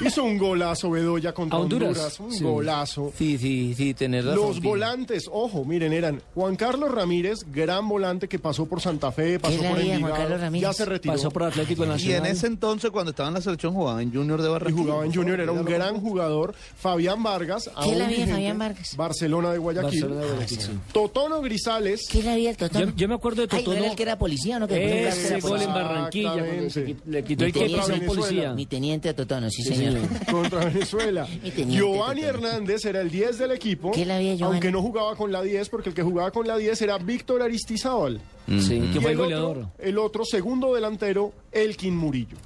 Hizo un golazo Bedoya contra
¿A Honduras?
Honduras. Un
Sí.
golazo.
Sí, sí, sí, tenés razón.
Los volantes, ojo, miren, eran Juan Carlos Ramírez, gran volante que pasó por Santa Fe, pasó por Envigado,
Carlos Ramírez?
ya se retiró.
Pasó por Atlético
Y en ese entonces, cuando estaba en la selección, jugaba en Junior de
y
Barranquilla.
jugaba en Junior, era un gran jugador. Fabián Vargas,
¿Qué
aún
la vida,
vigente,
Fabián Vargas?
Barcelona de Guayaquil.
Barcelona de Guayaquil, sí.
Totono Grisales.
¿Qué la vida Totono?
Yo, yo me acuerdo de
Ay, ¿no
Totono.
era el que era policía, no? Que
Ese gol en. Barranquilla, le quitó
Teniente-
pasó un policía.
Mi teniente Totono, sí,
Sí,
señor.
señor. (laughs)
contra Venezuela.
Mi teniente
Giovanni
Totono.
Hernández era el 10 del equipo,
¿Qué la había, Giovanni?
aunque no jugaba con la 10, porque el que jugaba con la 10 era Víctor Aristizábal.
Sí, que fue
el
goleador.
otro, el otro segundo delantero, Elkin Murillo.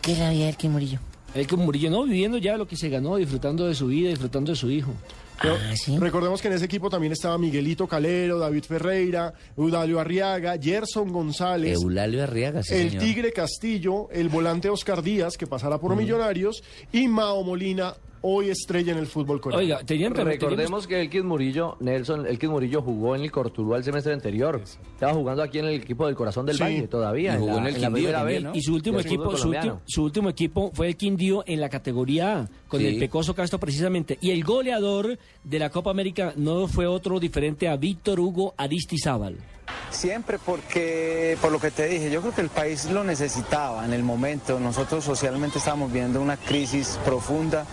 ¿Qué la vida el que Murillo?
El que Murillo, no, viviendo ya lo que se ganó, disfrutando de su vida, disfrutando de su hijo.
Ah, ¿sí?
Recordemos que en ese equipo también estaba Miguelito Calero, David Ferreira, Eudalio Arriaga, Gerson González,
Eulalio Arriaga, sí,
el
señor.
Tigre Castillo, el volante Oscar Díaz, que pasará por Millonarios, y Mao Molina, hoy estrella en el fútbol coreano.
Oiga, tenían
Recordemos que Elkid Murillo, Nelson, Elkid Murillo jugó en el Cortuluá el semestre anterior. Estaba jugando aquí en el equipo del Corazón del
Sí.
Valle todavía.
Y jugó en el Quindío su último equipo, su, último- su último equipo fue el Quindío en la categoría A, con
Sí.
el Pecoso Castro precisamente. Y el goleador de la Copa América no fue otro diferente a Víctor Hugo Aristizábal.
Siempre porque, por lo que te dije, yo creo que el país lo necesitaba en el momento. Nosotros socialmente estábamos viendo una crisis profunda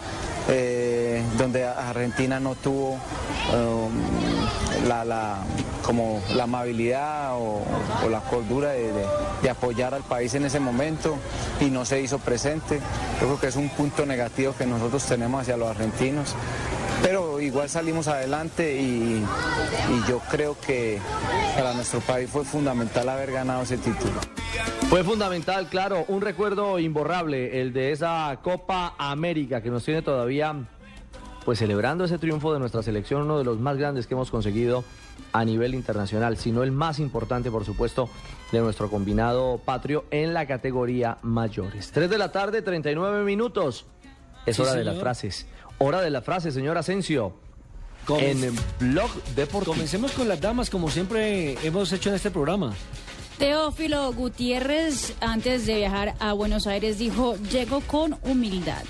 eh, donde Argentina no tuvo um, la, la- como la amabilidad o, la cordura de apoyar al país en ese momento y no se hizo presente. Yo creo que es un punto negativo que nosotros tenemos hacia los argentinos. Pero igual salimos adelante y, y yo creo que para nuestro país fue fundamental haber ganado ese título.
Fue fundamental, claro, un recuerdo imborrable, el de esa Copa América que nos tiene todavía pues celebrando ese triunfo de nuestra selección, uno de los más grandes que hemos conseguido a nivel internacional, sino el más importante, por supuesto, de nuestro combinado patrio en la categoría mayores. 3 de la tarde, 39 minutos. Es
Sí,
hora de las frases. Hora de la frase, señor Asensio.
Comen-
En Blog Deportivo.
Comencemos con las damas, como siempre hemos hecho en este programa.
Teófilo Gutiérrez, antes de viajar a Buenos Aires, dijo, llego con humildad.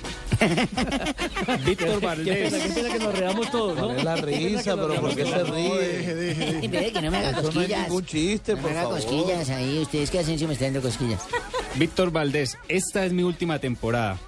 (laughs)
Víctor Valdés. Que piensa que nos reamos todos, ¿no?
¿Cuál es la risa? ¿Pero por qué se ríe?
Espere, que no me haga
Eso no
cosquillas.
ningún chiste,
no
por
me haga
favor.
cosquillas ahí. Ustedes que Asensio me está dando cosquillas.
Víctor Valdés, esta es mi última temporada.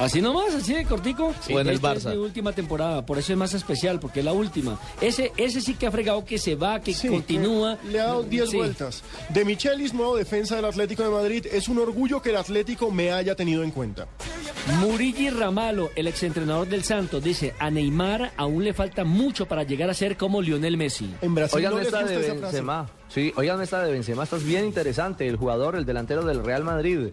Así nomás, así de cortico.
Sí. O en el
Esta es
Barça.
mi última temporada, por eso es más especial, porque es la última. Ese, ese sí que ha fregado que se va, que
Sí,
continúa.
que Le ha dado 10
Sí.
vueltas. De Michelis, nuevo defensa del Atlético de Madrid, es un orgullo que el Atlético me haya tenido en cuenta.
Murilli Ramalo, el exentrenador del Santos, dice, a Neymar aún le falta mucho para llegar a ser como Lionel Messi.
En Brasil
Oigan
no
esta de. Benzema. Sí, oigan esta de Benzema. Esta es bien interesante. El jugador, el delantero del Real Madrid.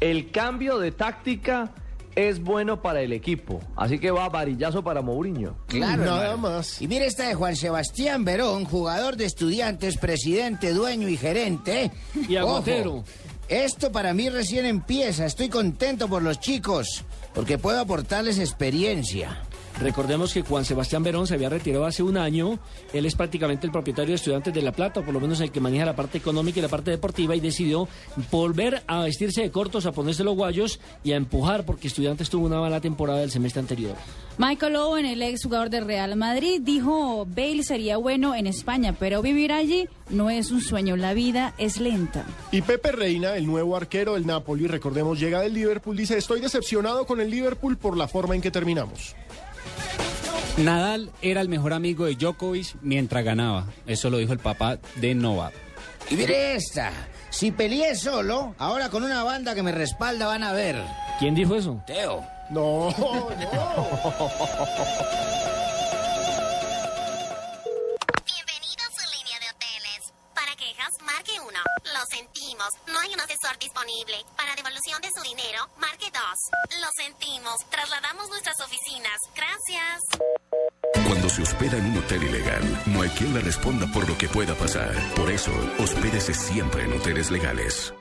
El cambio de táctica es bueno para el equipo. Así que va varillazo para Mourinho.
Claro,
Nada
hermano.
más.
Y mire esta de Juan Sebastián Verón, jugador de estudiantes, presidente, dueño y gerente.
Y agotero.
esto para mí recién empieza. Estoy contento por los chicos, porque puedo aportarles experiencia.
Recordemos que Juan Sebastián Verón se había retirado hace un año. Él es prácticamente el propietario de Estudiantes de La Plata, o por lo menos el que maneja la parte económica y la parte deportiva, y decidió volver a vestirse de cortos, a ponerse los guayos y a empujar, porque Estudiantes tuvo una mala temporada del semestre anterior.
Michael Owen, el ex jugador del Real Madrid, dijo, Bale sería bueno en España, pero vivir allí no es un sueño, la vida es lenta.
Y Pepe Reina, el nuevo arquero del Napoli, recordemos, llega del Liverpool, dice, estoy decepcionado con el Liverpool por la forma en que terminamos.
Nadal era el mejor amigo de Djokovic mientras ganaba. Eso lo dijo el papá de Novak.
Y mire esta. Si peleé solo, ahora con una banda que me respalda van a ver.
¿Quién dijo eso?
Teo.
No,
Bienvenido a su línea de hoteles. Para quejas, marque 1. Lo no hay un asesor disponible. Para devolución de su dinero, marque 2. Lo sentimos, trasladamos nuestras oficinas. Gracias.
Cuando se hospeda en un hotel ilegal, no hay quien le responda por lo que pueda pasar. Por eso, hospédese siempre en hoteles legales.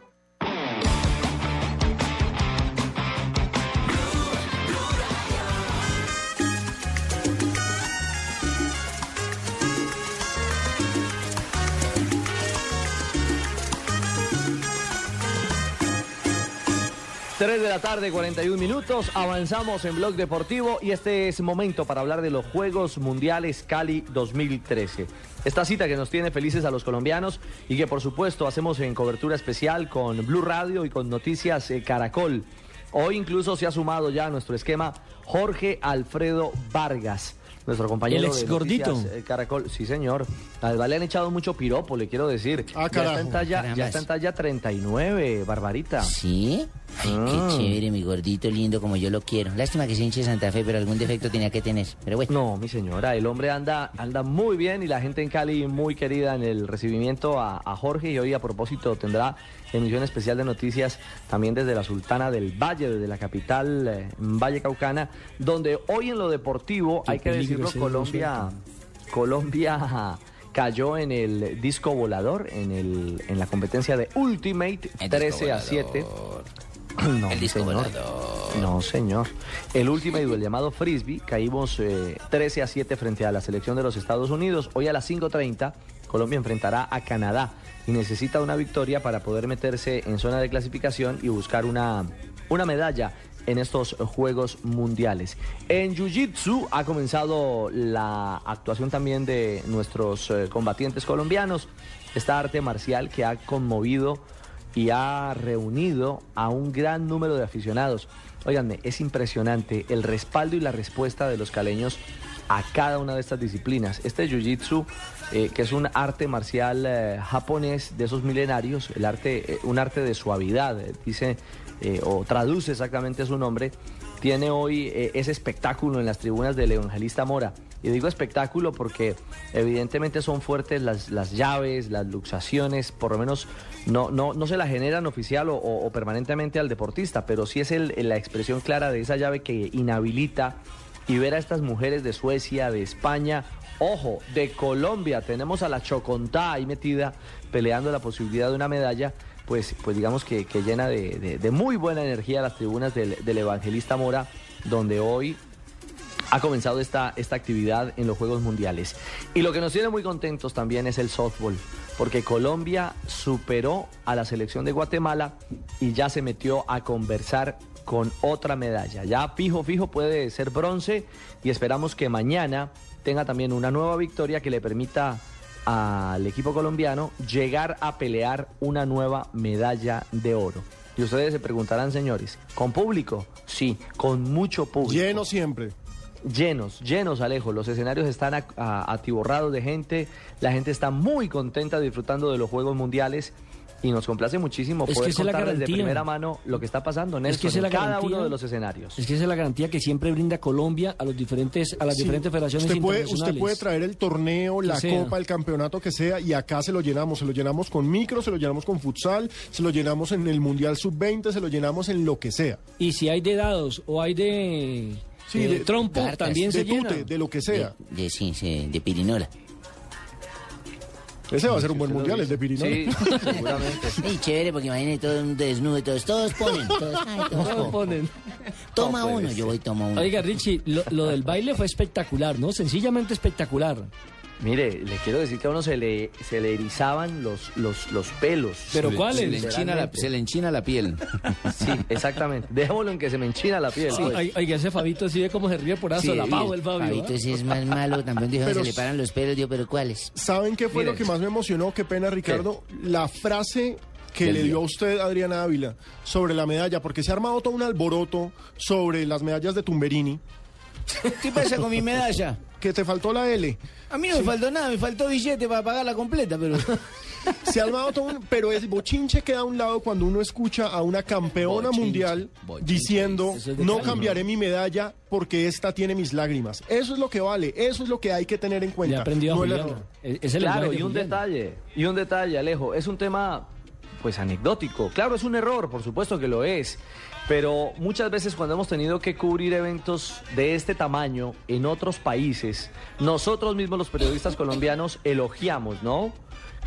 Tres de la tarde, 41 minutos. Avanzamos en Blog Deportivo y este es momento para hablar de los Juegos Mundiales Cali 2013. Esta cita que nos tiene felices a los colombianos y que por supuesto hacemos en cobertura especial con Blue Radio y con Noticias eh, Caracol. Hoy incluso se ha sumado ya a nuestro esquema Jorge Alfredo Vargas. Nuestro compañero
El ex gordito.
Noticias, Caracol, sí señor. Al Valle le han echado mucho piropo, le quiero decir.
Ah,
ya, está en talla, ya está en talla 39, Barbarita.
¿Sí? Ay,
Ah.
qué chévere, mi gordito lindo como yo lo quiero. Lástima que se hinche Santa Fe, pero algún defecto tenía que tener. Pero bueno.
No, mi señora, el hombre anda, anda muy bien y la gente en Cali muy querida en el recibimiento a, a Jorge y hoy a propósito tendrá emisión especial de noticias también desde la Sultana del Valle, desde la capital eh, Valle Caucana, donde hoy en lo deportivo,
Qué
hay que decirlo, Colombia, Colombia cayó en el disco volador, en, el, en la competencia de Ultimate,
El disco
13 a 7. (clears throat) No,
El disco
señor.
volador.
No, señor. El último y el llamado Frisbee, caímos eh, 13 a 7 frente a la selección de los Estados Unidos. Hoy a las 5.30, Colombia enfrentará a Canadá necesita una victoria para poder meterse en zona de clasificación y buscar una, una medalla en estos Juegos Mundiales. En Jiu-Jitsu ha comenzado la actuación también de nuestros eh, combatientes colombianos. Esta arte marcial que ha conmovido y ha reunido a un gran número de aficionados. Óiganme, es impresionante el respaldo y la respuesta de los caleños a cada una de estas disciplinas. Este Jiu-Jitsu, eh, que es un arte marcial eh, japonés de esos milenarios, el arte, eh, un arte de suavidad, dice o traduce exactamente su nombre, tiene hoy ese espectáculo en las tribunas del Evangelista Mora. Y digo espectáculo porque evidentemente son fuertes las, las llaves, las luxaciones, por lo menos no, no, no se la generan oficial o, o- o permanentemente al deportista, pero sí es el- la expresión clara de esa llave que inhabilita y ver a estas mujeres de Suecia, de España, ojo, de Colombia, tenemos a la Chocontá ahí metida peleando la posibilidad de una medalla, pues, pues digamos que, que llena de, de- muy buena energía las tribunas del, del Evangelista Mora, donde hoy ha comenzado esta, esta actividad en los Juegos Mundiales. Y lo que nos tiene muy contentos también es el softball, porque Colombia superó a la selección de Guatemala y ya se metió a conversar con otra medalla. Ya fijo, fijo puede ser bronce y esperamos que mañana tenga también una nueva victoria que le permita al equipo colombiano llegar a pelear una nueva medalla de oro. Y ustedes se preguntarán, señores, ¿con público? Sí, con mucho público.
lleno siempre.
Llenos, llenos, Alejo. Los escenarios están a- a- atiborrados de gente. La gente está muy contenta disfrutando de los Juegos Mundiales. Y nos complace muchísimo
Es que
poder
esa es la
de
garantía.
primera mano lo que está pasando,
Es
Nelson,
que esa es la
en cada
garantía.
uno de los escenarios.
Es que esa es la garantía que siempre brinda Colombia a los diferentes a las
Sí.
diferentes federaciones
usted puede,
internacionales.
usted puede traer el torneo, la
sea.
copa, el campeonato que sea, y acá se lo llenamos. Se lo llenamos con micro, se lo llenamos con futsal, se lo llenamos en el Mundial Sub-20, se lo llenamos en lo que sea.
Y si hay de dados o hay de,
Sí,
eh,
de-
trompo,
cartas,
también
de
se llena.
tute, de lo que sea.
De, sí, sí, de pirinola.
Ese va a ser un buen mundial, el de Pirinola.
Sí, (laughs) seguramente.
Ey, chévere, porque imagínate todo mundo desnudo, todos, todos ponen, todos, ay, todos
Todos
ponen. Toma uno,
ser.
yo voy, toma uno.
Oiga, Richie, lo, lo del baile fue espectacular, ¿no? Sencillamente espectacular.
Mire, le quiero decir que a uno se le, se le erizaban los, los, los pelos.
¿Pero cuáles?
Se le, enchina la, se le enchina la piel. (laughs)
Sí, exactamente. Dejémoslo en que se me enchina la piel.
Sí,
pues.
oiga, oiga, ese Fabito sí ve cómo se ríe por eso,
Sí,
la pavo el Fabio.
Fabito
¿ah?
ese es más malo, también dijo,
Pero
se le paran los pelos, yo, pero ¿cuáles?
¿Saben qué fue
Mire.
lo que más me emocionó? Qué pena, Ricardo. La frase que le dio a usted Adriana Ávila sobre la medalla, porque se ha armado todo un alboroto sobre las medallas de Tumberini.
¿Qué pasa con mi medalla?
Que te faltó la L.
A mí no me faltó nada, me faltó billete para pagarla completa, pero... (laughs)
Se ha armado todo un- pero el bochinche queda a un lado cuando uno escucha a una campeona
Bochinche,
mundial
bochinche.
diciendo
es
no
Cali,
cambiaré mi medalla porque esta tiene mis lágrimas. Eso es lo que vale, eso es lo que hay que tener en cuenta. no el error.
claro, y un detalle, y un detalle, Alejo, es un tema pues anecdótico. Claro, es un error, por supuesto que lo es. Pero muchas veces cuando hemos tenido que cubrir eventos de este tamaño en otros países, nosotros mismos los periodistas colombianos elogiamos, ¿no?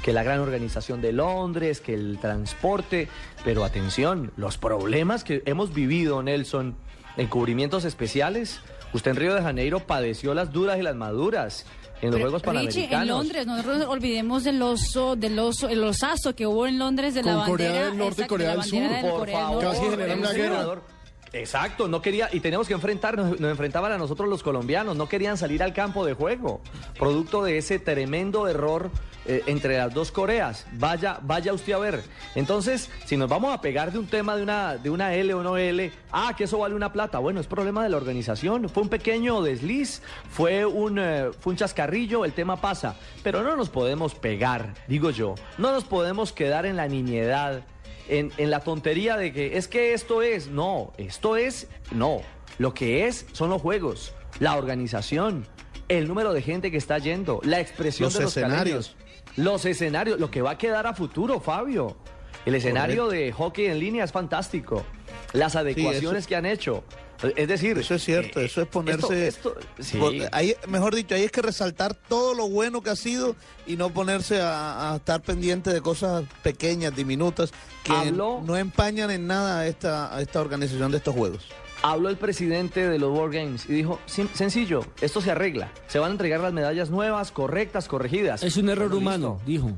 Que la gran organización de Londres, que el transporte, pero atención, los problemas que hemos vivido, Nelson, en cubrimientos especiales. Usted en Río de Janeiro padeció las duras y las maduras en los Juegos
Richie,
Panamericanos.
en Londres, no nos olvidemos del oso, del oso, el osazo que hubo en Londres de la
Con Corea
bandera.
del Norte y
exacto,
Corea
de la
del Sur,
del
por
Corea del
favor.
Norte.
Casi generan una
El
guerra. Exacto, no quería, y teníamos que enfrentarnos, nos enfrentaban a nosotros los colombianos, no querían salir al campo de juego, producto de ese tremendo error eh, entre las dos Coreas. Vaya, vaya usted a ver. Entonces, si nos vamos a pegar de un tema de una, de una L o no L, ah, que eso vale una plata. Bueno, es problema de la organización. Fue un pequeño desliz, fue un, eh, fue un chascarrillo, el tema pasa. Pero no nos podemos pegar, digo yo. No nos podemos quedar en la niñedad en, en la tontería de que es que esto es, no, esto es, no. Lo que es son los juegos, la organización, el número de gente que está yendo, la expresión
Los
de los
escenarios.
caleños, los escenarios, lo que va a quedar a futuro, Fabio. El escenario de hockey en línea es fantástico. Las adecuaciones que han hecho. Es decir,
Eso es cierto, eso es ponerse.
esto- sí.
por- ahí, mejor dicho, ahí es que resaltar todo lo bueno que ha sido y no ponerse a, a estar pendiente de cosas pequeñas, diminutas, que
Habló-
no empañan en nada a esta, a esta organización de estos juegos.
Habló el presidente de los World Games y dijo, "Sim- sencillo, esto se arregla. Se van a entregar las medallas nuevas, correctas, corregidas.
Es un error
Bueno,
humano, dijo.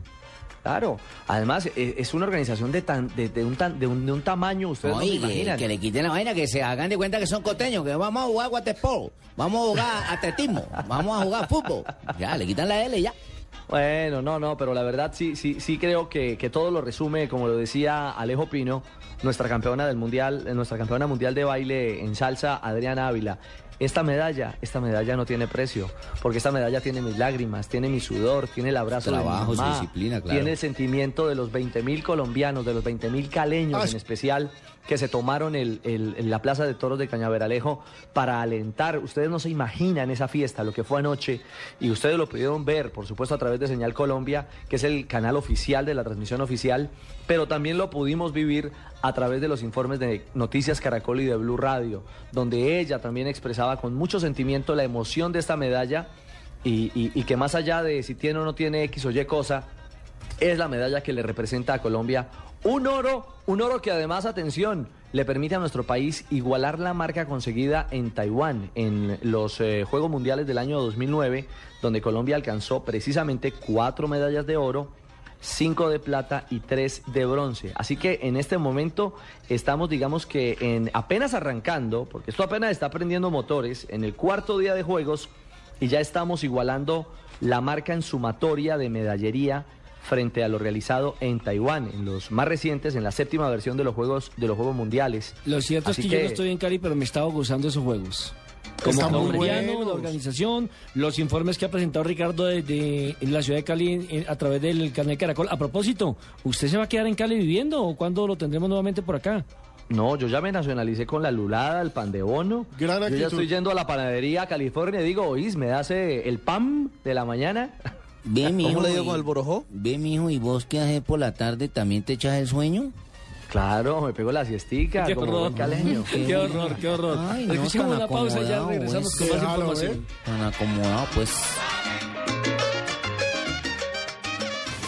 Claro. Además, e- es una organización de, tan, de, de un, tan, de, un, de un tamaño, ustedes no se
Oye, que,
imaginan.
que le quiten la vaina, que se hagan de cuenta que son costeños, que vamos a jugar waterpolo, vamos a jugar atletismo, vamos a jugar fútbol. Ya, le quitan la L y ya.
Bueno, no, no, pero la verdad sí, sí, sí creo que, que todo lo resume, como lo decía Alejo Pino, nuestra campeona del mundial, eh, nuestra campeona mundial de baile en salsa, Adriana Ávila. Esta medalla, esta medalla no tiene precio, porque esta medalla tiene mis lágrimas, tiene mi sudor, tiene el abrazo
Trabajo,
de mi mamá,
disciplina, claro.
tiene el sentimiento de los 20 mil colombianos, de los 20 mil caleños
Ah,
en especial, que se tomaron el, la Plaza de Toros de Cañaveralejo para alentar. Ustedes no se imaginan esa fiesta, lo que fue anoche, y ustedes lo pudieron ver, por supuesto, a través de Señal Colombia, que es el canal oficial de la transmisión oficial, pero también lo pudimos vivir a través de los informes de Noticias Caracol y de Blue Radio, donde ella también expresaba con mucho sentimiento la emoción de esta medalla y- y que más allá de si tiene o no tiene X o Y cosa, es la medalla que le representa a Colombia. Un oro, un oro que además, atención, le permite a nuestro país igualar la marca conseguida en Taiwán en los eh, Juegos Mundiales del año 2009, donde Colombia alcanzó precisamente cuatro medallas de oro, cinco de plata y tres de bronce. Así que en este momento estamos, digamos que en apenas arrancando, porque esto apenas está prendiendo motores, en el cuarto día de Juegos y ya estamos igualando la marca en sumatoria de medallería frente a lo realizado en Taiwán, en los más recientes, en la séptima versión de los Juegos, de los Juegos Mundiales.
Lo cierto
Así
es que, yo no estoy en Cali, pero me estaba gozando esos juegos. Como colombiano, la organización, los informes que ha presentado Ricardo desde en la ciudad de Cali en- en- a través del canal Caracol. A propósito, ¿usted se va a quedar en Cali viviendo o cuándo lo tendremos nuevamente por acá?
No, yo ya me nacionalicé con la lulada, el pan de bono.
Gran
yo ya estoy yendo a la panadería California y digo, oís, ¿me das el pan de la mañana?
Ve, mijo,
¿Cómo le dio
y-
con el borojó?
Ve, mijo, ¿y vos qué haces por la tarde? ¿También te echas el sueño?
Claro, me pego la siestica,
Qué
como
horror,
caleño.
qué horror, qué horror.
Ay, no,
Escuchemos una pausa y ya regresamos
pues.
con más información.
Tan acomodado, pues.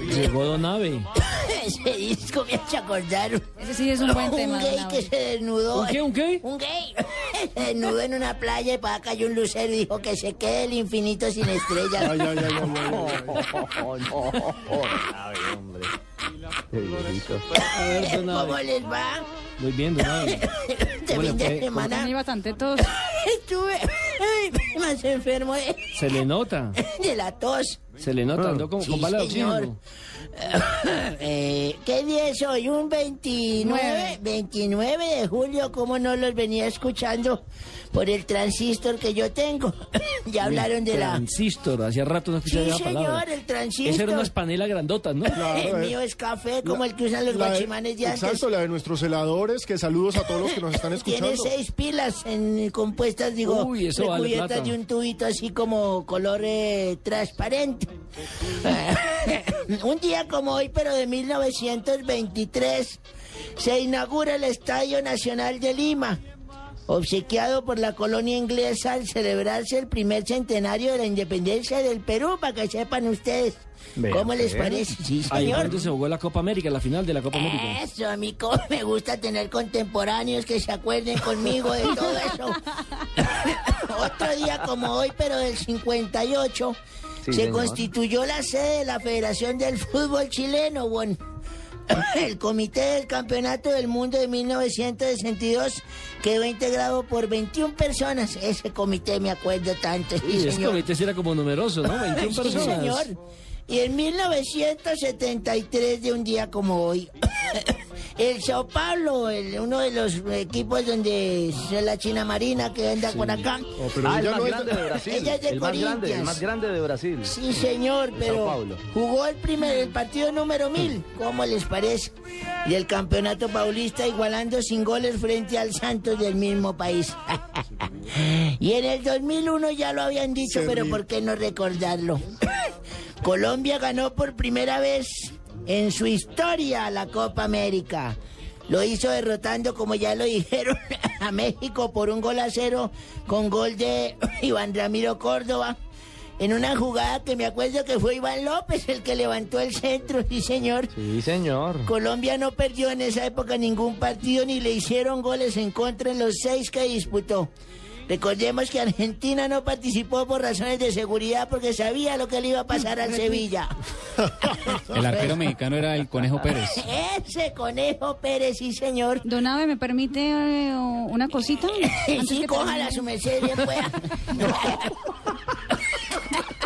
Llegó Don Ave. (laughs)
Ese disco me hace acordar.
Ese sí es un buen tema,
Un gay
don
que se desnudó.
¿Un qué, un qué?
Un gay. (laughs) Se desnudó en una playa y para acá cayó un lucero y dijo que se quede el infinito sin estrellas.
Ay, ay, ay, ay, (laughs)
Don
¿Cómo les va?
Muy bien, Don Abe.
Este
¿Cómo le
fin de semana
Tenía bastante tos.
estuve más enfermo
Se le nota.
de la tos.
Se le nota. Ando con,
Sí,
con bala de oxígeno.
Eh, ¿Qué día es hoy? ¿Un 29? 29 de julio, ¿cómo no los venía escuchando por el transistor que yo tengo? (laughs) ya hablaron de la...
Transistor. Hacía rato no escuchaba
Sí,
esa palabra.
señor, el transistor.
Esa era unas panelas grandotas, ¿no? (laughs)
el mío es café, como el que usan los
La de-
guachimanes de antes.
Exacto, la de nuestros heladores, que saludos a todos los que nos están
Tiene
escuchando.
seis pilas en, compuestas, digo,
Uy, eso vale
recubiertas
plata.
de un tubito así como color eh, transparente. (laughs) un día como hoy, pero de 1923, se inaugura el Estadio Nacional de Lima, obsequiado por la colonia inglesa al celebrarse el primer centenario de la independencia del Perú, para que sepan ustedes. ¿Cómo les parece? Sí,
Ahí
señor.
donde se jugó la Copa América, la final de la Copa América.
Eso, a mí como (laughs) me gusta tener contemporáneos que se acuerden conmigo de todo eso. (laughs) Otro día como hoy, pero del 58,
Sí,
se
señor.
constituyó la sede de la Federación del Fútbol Chileno, bon. (coughs) El Comité del Campeonato del Mundo de 1962 quedó integrado por 21 personas. Ese comité me acuerdo tanto. sí,
ese comité era como numeroso, ¿no? 21
Sí,
personas.
señor. Y en 1973, de un día como hoy, el Sao Paulo, el- uno de los equipos donde es la China Marina que anda por acá.
pero
ah, el
ella
más
no es-
grande de Brasil.
Ella es de
el más grande, el más grande de Brasil.
Sí, señor,
El
pero
Sao Paulo.
jugó el primer, el partido número mil, ¿cómo les parece? Y el campeonato paulista igualando sin goles frente al Santos del mismo país. (laughs) y en el 2001 ya lo habían dicho,
Se
pero
ríe.
¿por qué no recordarlo? (coughs) Colombia ganó por primera vez en su historia la Copa América. Lo hizo derrotando, como ya lo (laughs) dijeron, a México por un gol a cero con gol de (laughs) Iván Ramiro Córdoba. En una jugada que me acuerdo que fue Iván López el que levantó el centro, sí señor.
Sí, señor.
Colombia no perdió en esa época ningún partido ni le hicieron goles en contra en los seis que disputó. Recordemos que Argentina no participó por razones de seguridad porque sabía lo que le iba a pasar al Sevilla. (laughs)
El arquero mexicano era el Conejo Pérez.
Ese conejo Pérez, sí señor.
Don Ave, ¿me permite eh, una cosita? Antes
Sí,
que
cójala su merced.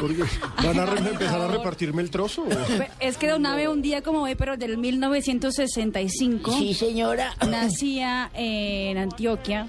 Porque ¿Van a empezar a repartirme el trozo?
Pe- Es que Don Ave un día como hoy, pero del 1965.
Sí, señora.
Nacía en Antioquia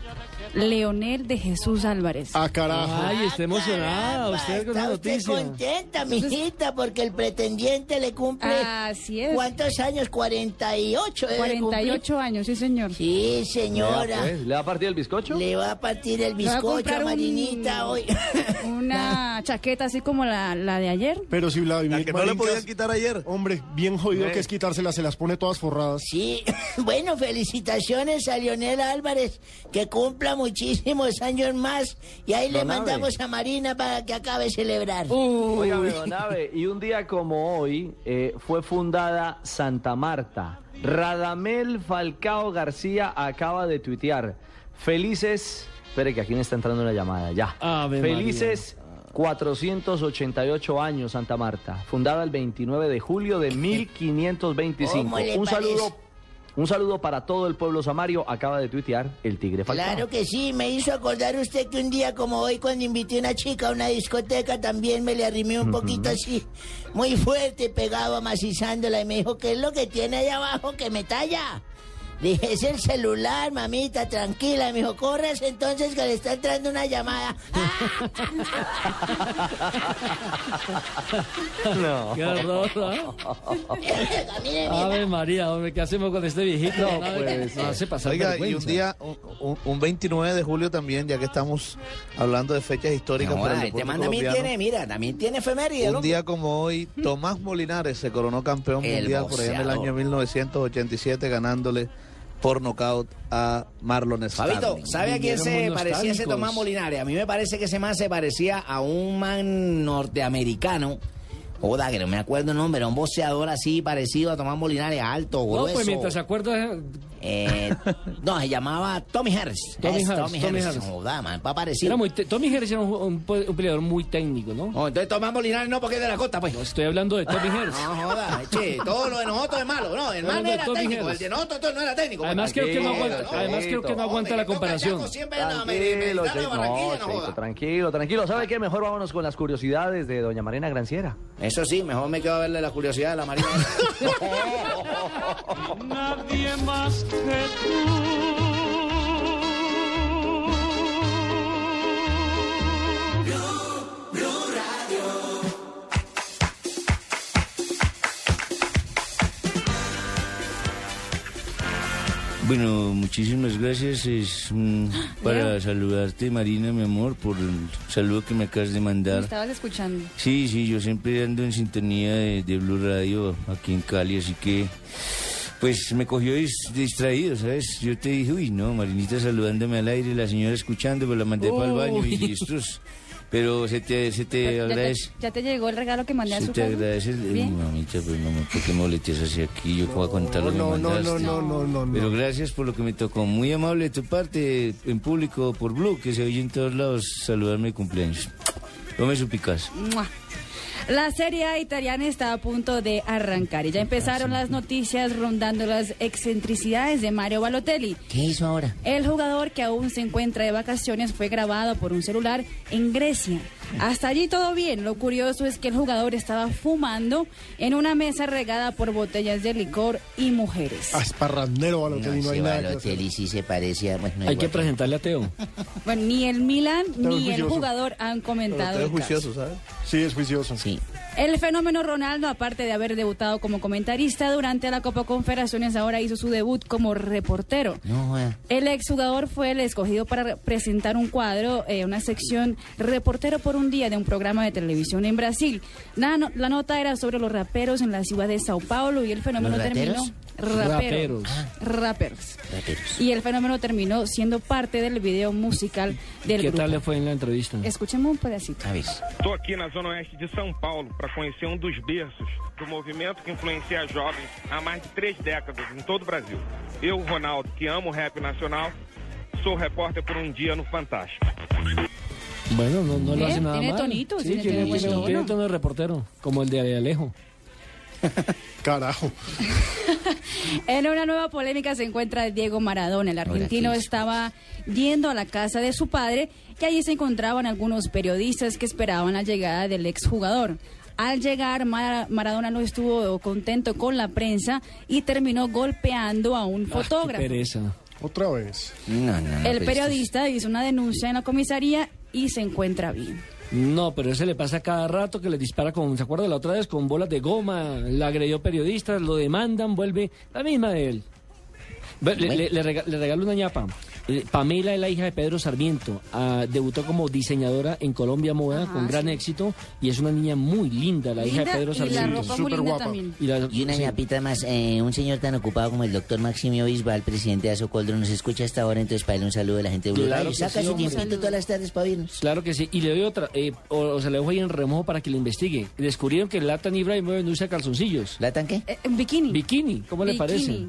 Leonel de Jesús Álvarez.
Ah, carajo.
Ay, está emocionada usted con
Está
esa
usted
noticia.
contenta, mijita, porque el pretendiente le cumple...
Así es.
¿Cuántos años? 48. debe
48 años, sí, señor.
Sí, señora.
pues, ¿Le va a partir el bizcocho?
Le va a partir el
a
bizcocho
comprar
a
un-
Marinita hoy. (laughs)
Una (laughs) chaqueta así como la, la de ayer.
Pero si Vladimir
La que no le podían quitar ayer.
Hombre, bien jodido
Eh.
que es quitárselas, se las pone todas forradas.
Sí, (laughs) bueno, felicitaciones a Leonel Álvarez, que cumpla muchísimos años más. Y ahí le
Abe.
mandamos a Marina para que acabe de celebrar.
Don Abe, y un día como hoy eh, fue fundada Santa Marta. Radamel Falcao García acaba de tuitear. Felices. Espere que aquí me está entrando una llamada, ya.
Ave
Felices 488 años Santa Marta, fundada el 29 de julio de 1525.
¿Cómo le
Un saludo? Un saludo para todo el pueblo samario, acaba de tuitear el Tigre Falcao.
Claro que sí, me hizo acordar usted que un día como hoy cuando invité a una chica a una discoteca también me le arrimé un poquito así, muy fuerte, pegado, amacizándola y me dijo, ¿qué es lo que tiene ahí abajo que me talla? Dije, es el celular, mamita, tranquila. Me dijo, corres entonces que le está entrando una llamada. (laughs)
No.
Qué horror, ¿no? (laughs) Ave María, hombre, ¿qué hacemos con este viejito?
No, pues,
nos hace pasar
Oiga, y un día, un, un- un 29 de julio también, ya que estamos hablando de fechas históricas
No,
para el
este man también
colombiano.
tiene, mira, también tiene efeméride,
Un
loco.
día como hoy, Tomás Molinares se coronó campeón
El
mundial por allá en el año 1987, ganándole por nocaut a Marlon
Fabito,
Starling.
¿sabe a quién se parecía ese Tomás Molinares? A mí me parece que ese man se parecía a un man norteamericano. Joda, que no me acuerdo el nombre, era un boxeador así parecido a Tomás Molinares, alto,
No,
grueso.
pues mientras se acuerda,
Eh, (laughs) no, se llamaba Tommy Harris.
Tommy
Es
Harris,
Tommy,
Tommy
Harris.
Harris.
Joda, man, pa' parecido.
era muy Tommy Harris era un, un, un peleador muy técnico, ¿no?
Oh, entonces Tomás Molinares no, porque es de la costa, pues.
No, estoy hablando de Tommy (laughs) Harris.
No, joda, che, todo lo de nosotros es malo. No, el man era
Tommy
técnico, el de nosotros todo no era técnico. pues.
Además creo que no aguanta, además creo que no aguanta la comparación.
siempre en la
Tranquilo, no,
no
tranquilo, tranquilo. ¿Sabe qué? Mejor vámonos con las curiosidades de doña Marina Granciera.
Eso sí, mejor me quedo a verle la curiosidad de la Marina. (laughs)
Nadie más que
Bueno, muchísimas gracias es, mm, para
Leo.
saludarte, Marina, mi amor, por el saludo que me acabas de
Me
mandar.
estabas escuchando.
Sí, sí, yo siempre ando en sintonía de, de Blue Radio aquí en Cali, así que pues me cogió dis- distraído, ¿sabes? Yo te dije, uy, no, Marinita saludándome al aire, la señora escuchando, pues la mandé para el baño y listos. Pero se te, se te
¿Ya, te,
agradece.
ya te llegó el regalo que mandé a
Se
su
te
casa?
agradece. el-
Bien.
Mamita, pues no, ¿por qué moletes hacia aquí? Yo voy a contar lo que
no,
me
no,
mandaste.
no, no, no, no,
Pero gracias por lo que me tocó. Muy amable de tu parte, en público, por Blue, que se oye en todos lados saludarme de cumpleaños. Tome su Picasso.
Mua. La Serie A italiana está a punto de arrancar y ya empezaron las noticias rondando las excentricidades de Mario Balotelli.
¿Qué hizo ahora?
El jugador que aún se encuentra de vacaciones fue grabado por un celular en Grecia. Hasta allí todo bien. Lo curioso es que el jugador estaba fumando en una mesa regada por botellas de licor y mujeres.
Ah, es parrandero, Balotelli, no, hay nada.
Balotelli sí se parecía. Bueno,
Hay que presentarle a Teo. (laughs)
Bueno, ni el Milan
Pero
ni el jugador han comentado.
Pero es juicioso, ¿sabes?
Sí, es juicioso.
Sí.
El fenómeno Ronaldo, aparte de haber debutado como comentarista durante la Copa Confederaciones, ahora hizo su debut como reportero.
No, joda.
El exjugador fue el escogido para re- presentar un cuadro, eh, una sección reportero por un día de un programa de televisión en Brasil. La, no- la nota era sobre los raperos en la ciudad de Sao Paulo y el fenómeno
¿Los
terminó.
rateros?
Raperos. Raperos.
Raperos.
Y el fenómeno terminó siendo parte del video musical del
¿Qué
grupo.
tal le fue en la entrevista?
Escuchemos un pedacito.
A ver.
Estou aqui na Zona Oeste de São Paulo para conhecer um dos berços do movimento que influencia jovens há mais de três décadas em todo o Brasil. Eu, Ronaldo, que amo o rap nacional, sou repórter por um dia no Fantástico.
Bueno, no, no lo hace nada
tiene
mal.
tonito,
sí,
tiene-
tiene,
tiene
tiene-
tono.
tiene tono de reportero, como el de Alejo. (laughs)
Carajo. (laughs)
En una nueva polémica se encuentra Diego Maradona. El argentino estaba yendo a la casa de su padre y allí se encontraban algunos periodistas que esperaban la llegada del exjugador. Al llegar, Mara- Maradona no estuvo contento con la prensa y terminó golpeando a un
Ah, qué
fotógrafo.
pereza.
Otra vez.
No, no, no.
El periodista hizo una denuncia en la comisaría y se encuentra bien.
No, pero ese le pasa cada rato que le dispara con, ¿se acuerda la otra vez? Con bolas de goma, la agredió periodistas, lo demandan, vuelve la misma de él. Le, le- le le regalo una ñapa. Eh, Pamela es la hija de Pedro Sarmiento. Ah, debutó como diseñadora en Colombia Moda
Ajá,
con gran
sí.
éxito y es una niña muy linda, la hija de Pedro
y la
Sarmiento.
muy
Súper
linda
guapa.
también.
Y, la-
Y una
sí.
ñapita más, eh, un señor tan ocupado como el doctor Maximio Bisbal, presidente de Asocoldro, nos escucha hasta ahora, entonces para él un saludo a la gente de Blue
Claro
Saca
sí,
su tiempito todas las tardes para vernos.
Claro que sí. Y le doy otra, eh, o, o se le dejo ahí en remojo para que le investigue. Descubrieron que Latan Ibrahimovic no usa calzoncillos.
¿Latan qué?
Eh, en bikini.
Bikini, ¿cómo le
Bikini.
parece?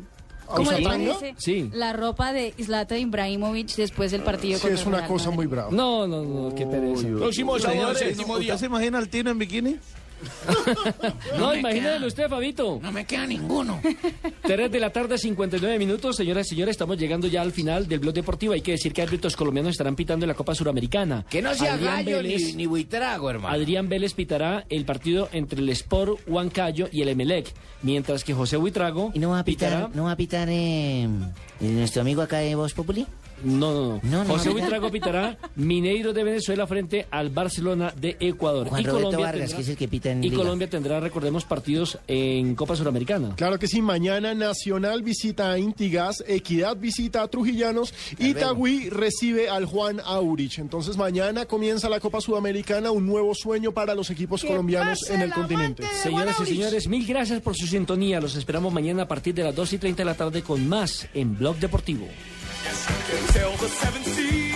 ¿Cómo
¿Usa
le parece
Sí.
la ropa de Zlatan Ibrahimovic después del partido
Sí,
contra
es una cosa muy brava.
No, no, no, qué pereza.
Próximo sábado, séptimo
¿usted
día.
se imagina al Tino en bikini? (laughs)
No, imagínese usted, Fabito.
No me queda ninguno. (laughs)
3 de la tarde, 59 minutos. Señoras y señores, estamos llegando ya al final del blog deportivo. Hay que decir que árbitros colombianos estarán pitando en la Copa Suramericana.
Que no sea
Adrián
gallo
Vélez-
ni, ni buitrago, hermano.
Adrián Vélez pitará el partido entre el Sport Huancayo y el Emelec, mientras que José Huitrago
¿Y no va a pitar,
pitará...
no va a pitar eh, nuestro amigo acá de Voz Populi?
No, no, no.
No, no,
José
no.
Huitrago pitará Mineiro de Venezuela frente al Barcelona de Ecuador.
Juan
y
Roberto
Colombia
Vargas,
tendrá-
que es el que pita en
y
Liga.
Colombia tendrá, recordemos, partidos en Copa Suramericana.
Claro que sí, mañana Nacional visita a Intigas, Equidad visita a Trujillanos, Itagüí recibe al Juan Aurich. Entonces mañana comienza la Copa Sudamericana, un nuevo sueño para los equipos colombianos en el continente.
Señoras y señores, mil gracias por su sintonía. Los esperamos mañana a partir de las 2 y 30 de la tarde con más en Blog Deportivo.
Yes, you can sail the seven seas.